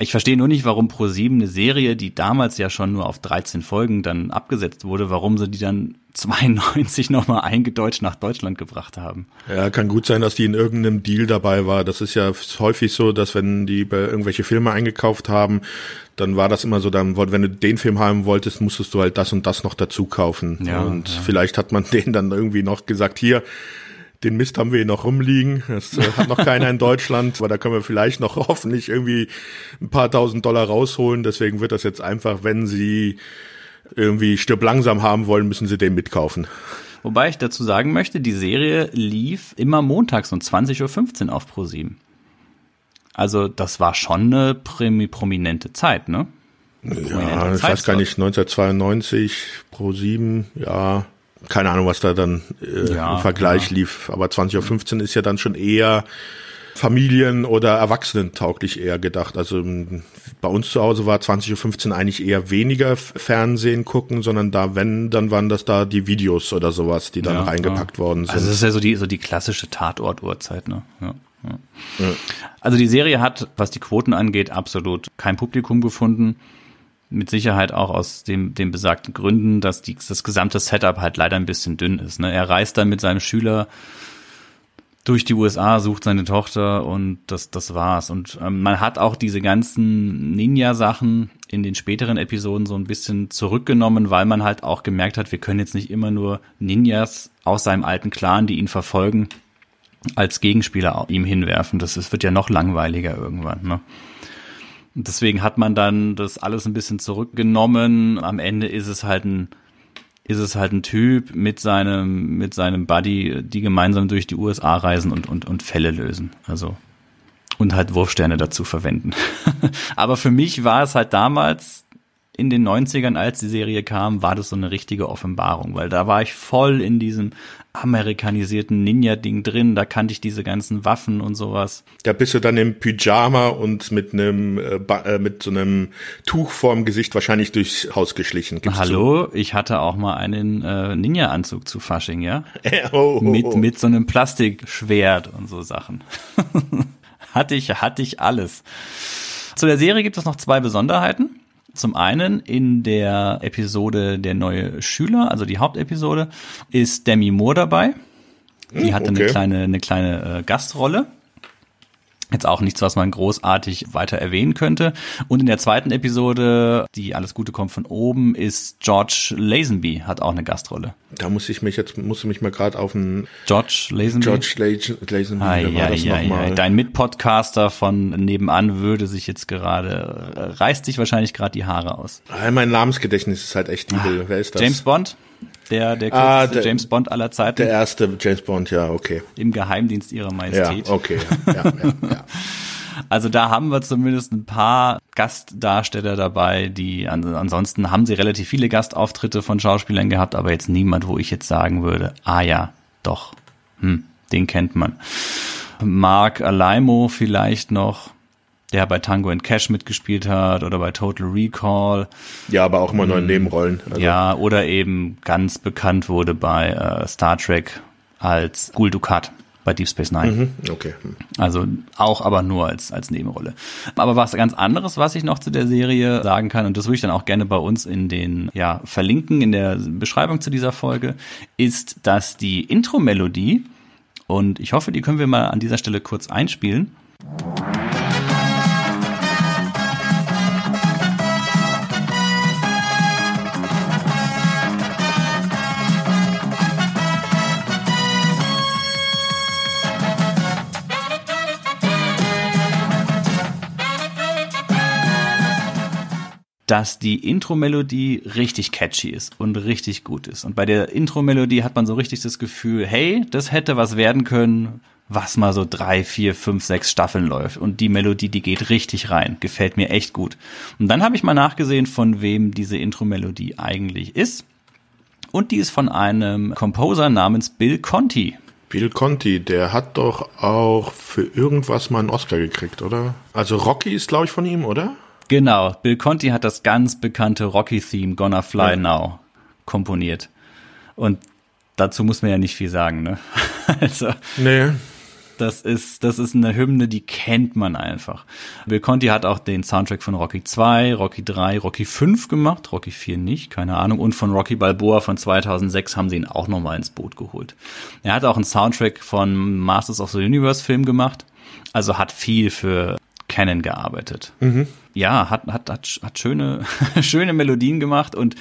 Ich verstehe nur nicht, warum Pro7 eine Serie, die damals ja schon nur auf 13 Folgen dann abgesetzt wurde, warum sie die dann 92 nochmal eingedeutscht nach Deutschland gebracht haben. Ja, kann gut sein, dass die in irgendeinem Deal dabei war. Das ist ja häufig so, dass wenn die bei irgendwelche Filme eingekauft haben, dann war das immer so, dann, wenn du den Film haben wolltest, musstest du halt das und das noch dazu kaufen. Ja, und ja. vielleicht hat man denen dann irgendwie noch gesagt, hier, den Mist haben wir hier noch rumliegen. Das äh, hat noch keiner in Deutschland, aber da können wir vielleicht noch hoffentlich irgendwie ein paar tausend Dollar rausholen. Deswegen wird das jetzt einfach, wenn Sie irgendwie stirb langsam haben wollen, müssen Sie den mitkaufen. Wobei ich dazu sagen möchte, die Serie lief immer montags um 20.15 Uhr auf Pro7. Also das war schon eine prominente Zeit, ne? Ja, ich weiß gar nicht, 1992 Pro7, ja, keine Ahnung, was da dann äh, ja, im Vergleich ja. lief. Aber 20.15 Uhr ist ja dann schon eher Familien- oder Erwachsenentauglich eher gedacht. Also bei uns zu Hause war 20.15 Uhr eigentlich eher weniger Fernsehen gucken, sondern da, wenn, dann waren das da die Videos oder sowas, die dann ja, reingepackt worden sind. Also das ist ja so die, so die klassische Tatort-Uhrzeit, ne? Ja. Also die Serie hat, was die Quoten angeht, absolut kein Publikum gefunden mit Sicherheit auch aus dem, den besagten Gründen, dass die, das gesamte Setup halt leider ein bisschen dünn ist. Ne? Er reist dann mit seinem Schüler durch die USA, sucht seine Tochter und das, das war's. Und ähm, man hat auch diese ganzen Ninja-Sachen in den späteren Episoden so ein bisschen zurückgenommen, weil man halt auch gemerkt hat, wir können jetzt nicht immer nur Ninjas aus seinem alten Clan, die ihn verfolgen, als Gegenspieler ihm hinwerfen. Das, das wird ja noch langweiliger irgendwann. Ne? Deswegen hat man dann das alles ein bisschen zurückgenommen. Am Ende ist es halt ein ist es halt ein Typ mit seinem mit seinem Buddy, die gemeinsam durch die USA reisen und und und Fälle lösen. Also und halt Wurfsterne dazu verwenden. Aber für mich war es halt damals in den 90ern, als die Serie kam, war das so eine richtige Offenbarung, weil da war ich voll in diesem amerikanisierten Ninja-Ding drin, da kannte ich diese ganzen Waffen und sowas. Da bist du dann im Pyjama und mit einem äh, äh mit so einem Tuch vorm Gesicht wahrscheinlich durchs Haus geschlichen. Gibt's Hallo, zu? ich hatte auch mal einen äh, Ninja-Anzug zu Fasching, ja? oh, oh, mit oh. mit so einem Plastikschwert und so Sachen. hatte ich hatte ich alles. Zu der Serie gibt es noch zwei Besonderheiten. Zum einen in der Episode Der neue Schüler, also die Hauptepisode, ist Demi Moore dabei. Die hm, hatte okay. eine kleine, eine kleine äh, Gastrolle. Jetzt auch nichts, was man großartig weiter erwähnen könnte. Und in der zweiten Episode, die Alles Gute kommt von oben, ist George Lazenby, hat auch eine Gastrolle. Da muss ich mich jetzt, muss ich mich mal gerade auf einen George Lazenby. George Lazenby, ah, ja, ja, ja. Dein Mitpodcaster von nebenan würde sich jetzt gerade, äh, reißt sich wahrscheinlich gerade die Haare aus. Ah, mein Namensgedächtnis ist halt echt übel. Ah, Wer ist das? James Bond? Der, der ah, der, James Bond aller Zeiten. Der erste James Bond, ja, okay. Im Geheimdienst ihrer Majestät. Ja, okay. Ja, ja, ja, ja. Also da haben wir zumindest ein paar Gastdarsteller dabei, die an, ansonsten haben sie relativ viele Gastauftritte von Schauspielern gehabt, aber jetzt niemand, wo ich jetzt sagen würde, ah ja, doch, hm, Den kennt man. Mark Alaimo vielleicht noch, der bei Tango and Cash mitgespielt hat oder bei Total Recall. Ja, aber auch immer nur in Nebenrollen. Also. Ja, oder eben ganz bekannt wurde bei äh, Star Trek als Gul Dukat bei Deep Space Nine. Mhm, okay. Also auch aber nur als, als Nebenrolle. Aber was ganz anderes, was ich noch zu der Serie sagen kann, und das würde ich dann auch gerne bei uns in den, ja, verlinken in der Beschreibung zu dieser Folge, ist, dass die Intro-Melodie, und ich hoffe, die können wir mal an dieser Stelle kurz einspielen. Dass die Intro-Melodie richtig catchy ist und richtig gut ist. Und bei der Intro-Melodie hat man so richtig das Gefühl, hey, das hätte was werden können, was mal so drei, vier, fünf, sechs Staffeln läuft. Und die Melodie, die geht richtig rein. Gefällt mir echt gut. Und dann habe ich mal nachgesehen, von wem diese Intro-Melodie eigentlich ist. Und die ist von einem Composer namens Bill Conti. Bill Conti, der hat doch auch für irgendwas mal einen Oscar gekriegt, oder? Also Rocky ist, glaube ich, von ihm, oder? Genau, Bill Conti hat das ganz bekannte Rocky-Theme Gonna Fly ja. Now komponiert. Und dazu muss man ja nicht viel sagen, ne? also, nee. Das ist, das ist eine Hymne, die kennt man einfach. Bill Conti hat auch den Soundtrack von Rocky 2, Rocky 3, Rocky 5 gemacht, Rocky 4 nicht, keine Ahnung. Und von Rocky Balboa von 2006 haben sie ihn auch nochmal ins Boot geholt. Er hat auch einen Soundtrack von Masters of the Universe Film gemacht. Also hat viel für Canon gearbeitet. Mhm. Ja, hat, hat, hat, hat schöne, schöne Melodien gemacht und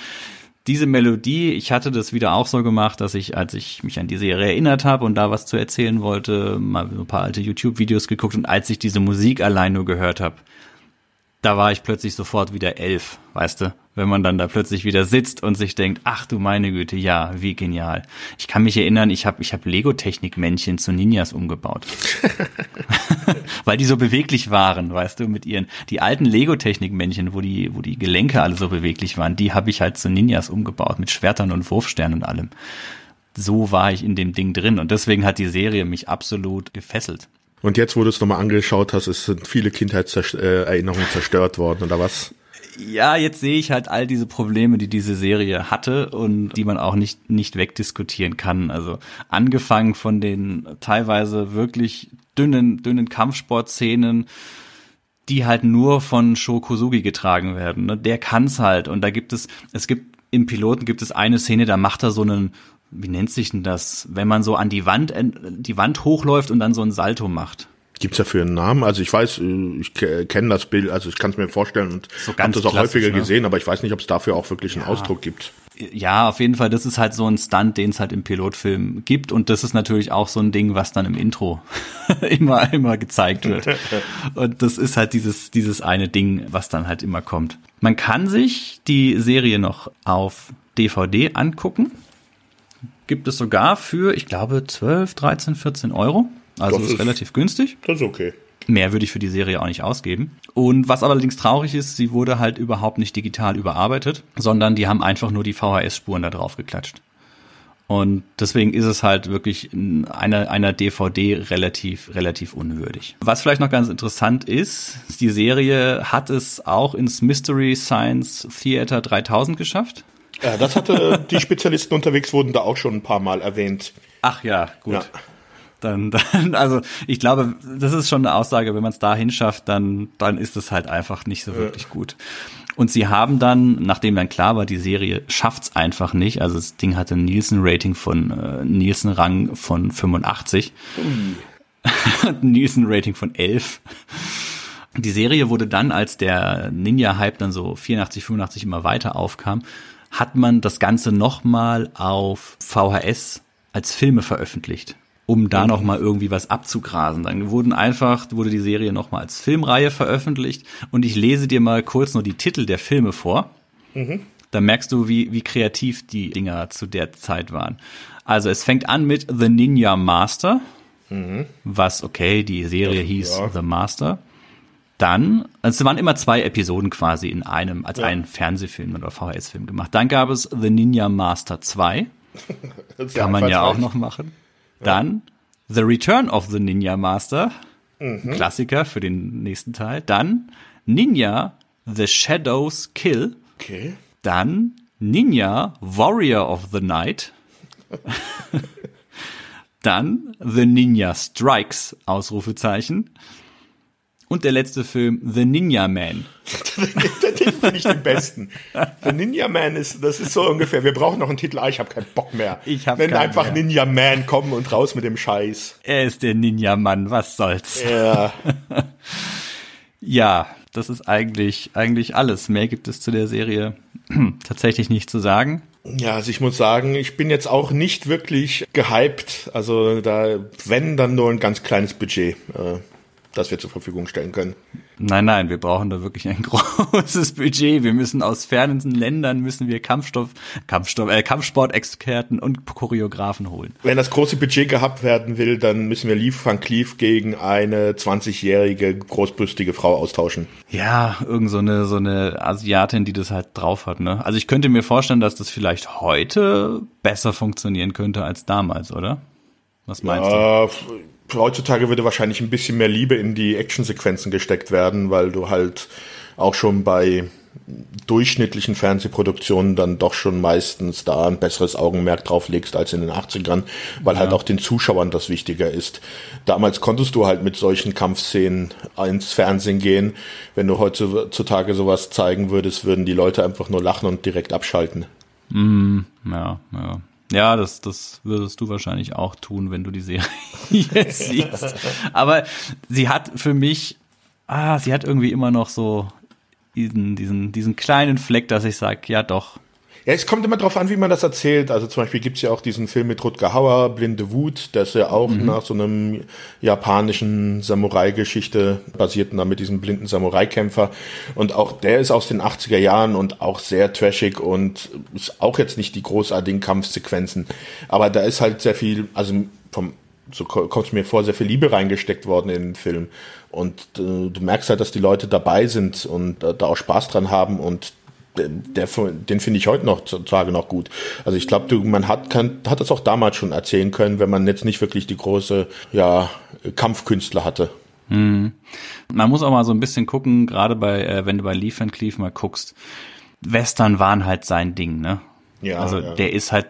diese Melodie, ich hatte das wieder auch so gemacht, dass ich, als ich mich an die Serie erinnert habe und da was zu erzählen wollte, mal ein paar alte YouTube-Videos geguckt und als ich diese Musik allein nur gehört habe, da war ich plötzlich sofort wieder elf, weißt du? Wenn man dann da plötzlich wieder sitzt und sich denkt, ach du meine Güte, ja, wie genial. Ich kann mich erinnern, ich habe ich hab Lego-Technik-Männchen zu Ninjas umgebaut. Weil die so beweglich waren, weißt du, mit ihren, die alten Lego-Technik-Männchen, wo die, wo die Gelenke alle so beweglich waren, die habe ich halt zu Ninjas umgebaut, mit Schwertern und Wurfsternen und allem. So war ich in dem Ding drin und deswegen hat die Serie mich absolut gefesselt. Und jetzt, wo du es nochmal angeschaut hast, es sind viele Kindheitserinnerungen zerstört worden, oder was? Ja, jetzt sehe ich halt all diese Probleme, die diese Serie hatte und die man auch nicht, nicht wegdiskutieren kann. Also angefangen von den teilweise wirklich dünnen, dünnen Kampfsportszenen, die halt nur von Sho Kosugi getragen werden. Ne? Der kann's halt. Und da gibt es, es gibt im Piloten gibt es eine Szene, da macht er so einen, wie nennt sich denn das, wenn man so an die Wand, die Wand hochläuft und dann so ein Salto macht. Gibt's dafür einen Namen? Also ich weiß, äh, ich kenne das Bild, also ich kann es mir vorstellen und so habe das auch häufiger ne? gesehen, aber ich weiß nicht, ob es dafür auch wirklich einen ja. Ausdruck gibt. Ja, auf jeden Fall, das ist halt so ein Stunt, den es halt im Pilotfilm gibt und das ist natürlich auch so ein Ding, was dann im Intro immer immer gezeigt wird. und das ist halt dieses dieses eine Ding, was dann halt immer kommt. Man kann sich die Serie noch auf DVD angucken gibt es sogar für, ich glaube, 12, 13, 14 Euro. Also das ist relativ günstig. Das ist okay. Mehr würde ich für die Serie auch nicht ausgeben. Und was allerdings traurig ist, sie wurde halt überhaupt nicht digital überarbeitet, sondern die haben einfach nur die VHS-Spuren da drauf geklatscht. Und deswegen ist es halt wirklich einer, einer DVD relativ, relativ unwürdig. Was vielleicht noch ganz interessant ist, die Serie hat es auch ins Mystery Science Theater 3000 geschafft. Ja, das hatte die Spezialisten unterwegs wurden da auch schon ein paar Mal erwähnt. Ach ja, gut. Ja. Dann, dann, also ich glaube, das ist schon eine Aussage, wenn man es da hinschafft, dann, dann ist es halt einfach nicht so wirklich gut. Und sie haben dann, nachdem dann klar war, die Serie schafft's einfach nicht. Also das Ding hatte ein Nielsen-Rating von äh, Nielsen-Rang von 85. ein Nielsen-Rating von 11. Die Serie wurde dann, als der Ninja-Hype dann so 84, 85 immer weiter aufkam, hat man das Ganze nochmal auf VHS als Filme veröffentlicht, um da mhm. nochmal irgendwie was abzugrasen. Dann wurden einfach, wurde die Serie nochmal als Filmreihe veröffentlicht und ich lese dir mal kurz nur die Titel der Filme vor. Mhm. Da merkst du, wie, wie kreativ die Dinger zu der Zeit waren. Also es fängt an mit The Ninja Master, mhm. was okay, die Serie das, hieß ja. The Master. Dann, also es waren immer zwei Episoden quasi in einem, als ja. einen Fernsehfilm oder VHS-Film gemacht. Dann gab es The Ninja Master 2. Kann man ja auch noch machen. Dann The Return of the Ninja Master, mhm. Klassiker für den nächsten Teil. Dann Ninja The Shadows Kill. Okay. Dann Ninja Warrior of the Night. Dann The Ninja Strikes, Ausrufezeichen. Und der letzte Film, The Ninja Man. den finde ich den besten. The Ninja Man ist, das ist so ungefähr, wir brauchen noch einen Titel, ah, ich habe keinen Bock mehr. Ich hab Wenn einfach mehr. Ninja Man kommen und raus mit dem Scheiß. Er ist der Ninja Mann, was soll's. Ja. ja, das ist eigentlich, eigentlich alles. Mehr gibt es zu der Serie tatsächlich nicht zu sagen. Ja, also ich muss sagen, ich bin jetzt auch nicht wirklich gehypt. Also da, wenn, dann nur ein ganz kleines Budget. Äh, das wir zur Verfügung stellen können. Nein, nein, wir brauchen da wirklich ein großes Budget. Wir müssen aus fernen Ländern müssen wir Kampfstoff, Kampfstoff, äh, Kampfsportexperten und Choreografen holen. Wenn das große Budget gehabt werden will, dann müssen wir Leaf van Cleef gegen eine 20-jährige großbrüstige Frau austauschen. Ja, irgend so eine so eine Asiatin, die das halt drauf hat. Ne? Also ich könnte mir vorstellen, dass das vielleicht heute besser funktionieren könnte als damals, oder? Was meinst ja, du? Heutzutage würde wahrscheinlich ein bisschen mehr Liebe in die Actionsequenzen gesteckt werden, weil du halt auch schon bei durchschnittlichen Fernsehproduktionen dann doch schon meistens da ein besseres Augenmerk drauf legst als in den 80ern, weil ja. halt auch den Zuschauern das wichtiger ist. Damals konntest du halt mit solchen Kampfszenen ins Fernsehen gehen. Wenn du heutzutage sowas zeigen würdest, würden die Leute einfach nur lachen und direkt abschalten. Mm, ja, ja. Ja, das, das würdest du wahrscheinlich auch tun, wenn du die Serie jetzt siehst. Aber sie hat für mich, ah, sie hat irgendwie immer noch so diesen, diesen, diesen kleinen Fleck, dass ich sage, ja doch, ja, es kommt immer drauf an, wie man das erzählt. Also zum Beispiel gibt's ja auch diesen Film mit Rutger Hauer, Blinde Wut, der ist ja auch mhm. nach so einem japanischen Samurai-Geschichte basiert, da mit diesem blinden Samurai-Kämpfer. Und auch der ist aus den 80er Jahren und auch sehr trashig und ist auch jetzt nicht die großartigen Kampfsequenzen. Aber da ist halt sehr viel, also vom so kommt es mir vor, sehr viel Liebe reingesteckt worden in den Film. Und äh, du merkst halt, dass die Leute dabei sind und äh, da auch Spaß dran haben und der, den finde ich heute noch Tage noch gut. Also ich glaube, man hat kann, hat das auch damals schon erzählen können, wenn man jetzt nicht wirklich die große ja, Kampfkünstler hatte. Hm. Man muss auch mal so ein bisschen gucken, gerade bei, äh, wenn du bei Leaf and Cleave mal guckst, Western waren halt sein Ding, ne? Ja. Also ja. der ist halt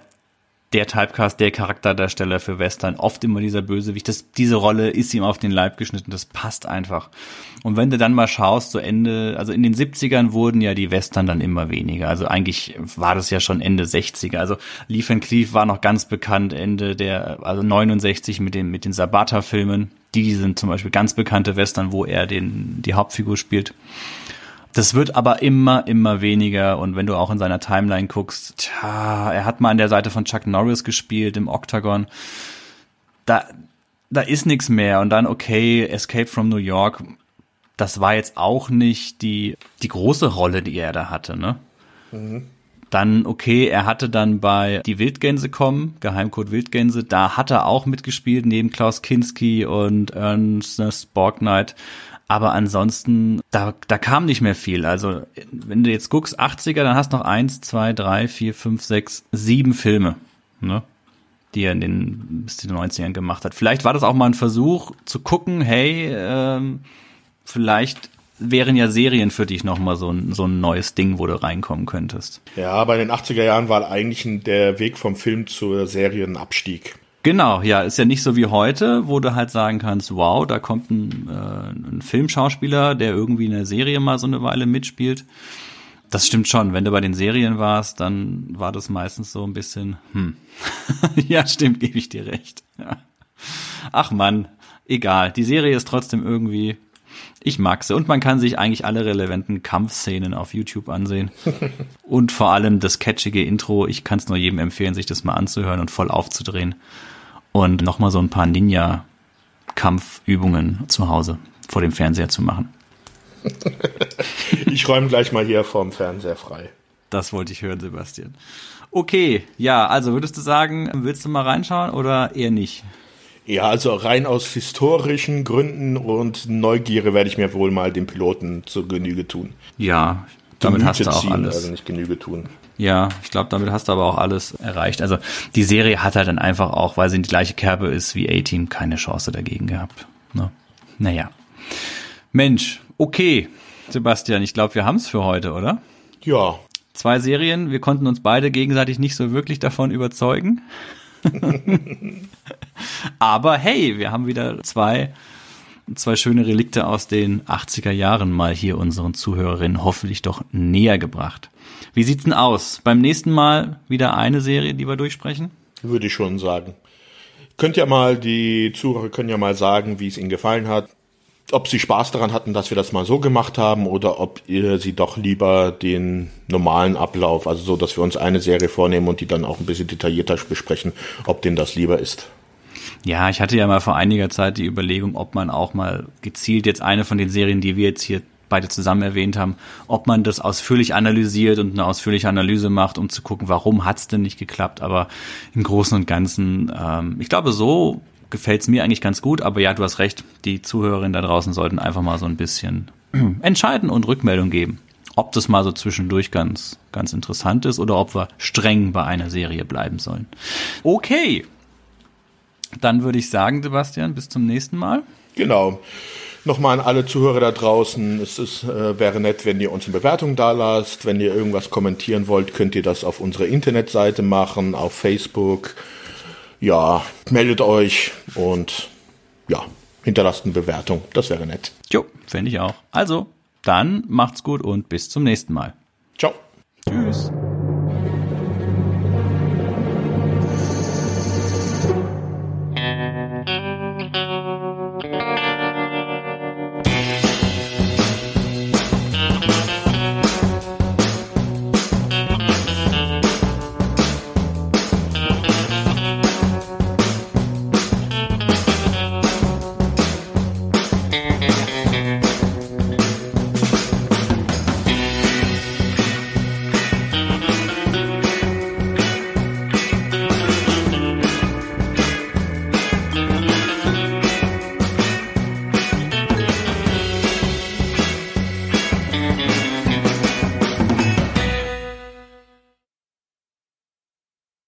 der Typecast, der Charakterdarsteller für Western, oft immer dieser Bösewicht. Das, diese Rolle ist ihm auf den Leib geschnitten, das passt einfach. Und wenn du dann mal schaust, so Ende, also in den 70ern wurden ja die Western dann immer weniger. Also eigentlich war das ja schon Ende 60er. Also Leaf and Cleave war noch ganz bekannt Ende der, also 69 mit den, mit den Sabata-Filmen. Die sind zum Beispiel ganz bekannte Western, wo er den, die Hauptfigur spielt. Das wird aber immer, immer weniger. Und wenn du auch in seiner Timeline guckst, tja, er hat mal an der Seite von Chuck Norris gespielt im Octagon. Da, da ist nichts mehr. Und dann, okay, Escape from New York. Das war jetzt auch nicht die, die große Rolle, die er da hatte, ne? Mhm. Dann, okay, er hatte dann bei Die Wildgänse kommen, Geheimcode Wildgänse, da hat er auch mitgespielt, neben Klaus Kinski und Ernst Borgnine. Aber ansonsten, da, da kam nicht mehr viel. Also, wenn du jetzt guckst, 80er, dann hast du noch eins, zwei, drei, vier, fünf, sechs, sieben Filme, ne? Die er in den, bis den 90ern gemacht hat. Vielleicht war das auch mal ein Versuch zu gucken, hey, ähm, vielleicht wären ja Serien für dich nochmal so ein, so ein neues Ding, wo du reinkommen könntest. Ja, aber in den 80er Jahren war eigentlich der Weg vom Film zur Serie ein Abstieg. Genau, ja, ist ja nicht so wie heute, wo du halt sagen kannst, wow, da kommt ein, äh, ein Filmschauspieler, der irgendwie in der Serie mal so eine Weile mitspielt. Das stimmt schon. Wenn du bei den Serien warst, dann war das meistens so ein bisschen, hm. ja, stimmt, gebe ich dir recht. Ja. Ach man, egal. Die Serie ist trotzdem irgendwie, ich mag sie. Und man kann sich eigentlich alle relevanten Kampfszenen auf YouTube ansehen. und vor allem das catchige Intro. Ich kann es nur jedem empfehlen, sich das mal anzuhören und voll aufzudrehen und nochmal so ein paar Ninja-Kampfübungen zu Hause vor dem Fernseher zu machen. ich räume gleich mal hier vorm Fernseher frei. Das wollte ich hören, Sebastian. Okay, ja, also würdest du sagen, willst du mal reinschauen oder eher nicht? Ja, also rein aus historischen Gründen und Neugierde werde ich mir wohl mal den Piloten zur Genüge tun. Ja, damit hast du auch ziehen, alles. Also nicht Genüge tun. Ja, ich glaube, damit hast du aber auch alles erreicht. Also die Serie hat halt dann einfach auch, weil sie in die gleiche Kerbe ist wie A-Team, keine Chance dagegen gehabt. Ne? Naja. Mensch, okay, Sebastian, ich glaube, wir haben es für heute, oder? Ja, Zwei Serien, wir konnten uns beide gegenseitig nicht so wirklich davon überzeugen. aber hey, wir haben wieder zwei zwei schöne Relikte aus den 80er Jahren mal hier unseren Zuhörerinnen hoffentlich doch näher gebracht. Wie sieht's denn aus? Beim nächsten Mal wieder eine Serie, die wir durchsprechen? würde ich schon sagen. Könnt ja mal, die Zuhörer können ja mal sagen, wie es ihnen gefallen hat. Ob sie Spaß daran hatten, dass wir das mal so gemacht haben oder ob ihr sie doch lieber den normalen Ablauf, also so, dass wir uns eine Serie vornehmen und die dann auch ein bisschen detaillierter besprechen, ob denen das lieber ist. Ja, ich hatte ja mal vor einiger Zeit die Überlegung, ob man auch mal gezielt jetzt eine von den Serien, die wir jetzt hier beide zusammen erwähnt haben, ob man das ausführlich analysiert und eine ausführliche Analyse macht, um zu gucken, warum hat's denn nicht geklappt. Aber im Großen und Ganzen, ähm, ich glaube, so gefällt's mir eigentlich ganz gut. Aber ja, du hast recht, die Zuhörerinnen da draußen sollten einfach mal so ein bisschen entscheiden und Rückmeldung geben. Ob das mal so zwischendurch ganz, ganz interessant ist oder ob wir streng bei einer Serie bleiben sollen. Okay, dann würde ich sagen, Sebastian, bis zum nächsten Mal. Genau. Nochmal an alle Zuhörer da draußen. Es ist, äh, wäre nett, wenn ihr uns eine Bewertung da lasst. Wenn ihr irgendwas kommentieren wollt, könnt ihr das auf unserer Internetseite machen, auf Facebook. Ja, meldet euch und ja, hinterlasst eine Bewertung. Das wäre nett. Jo, fände ich auch. Also, dann macht's gut und bis zum nächsten Mal. Ciao. Tschüss.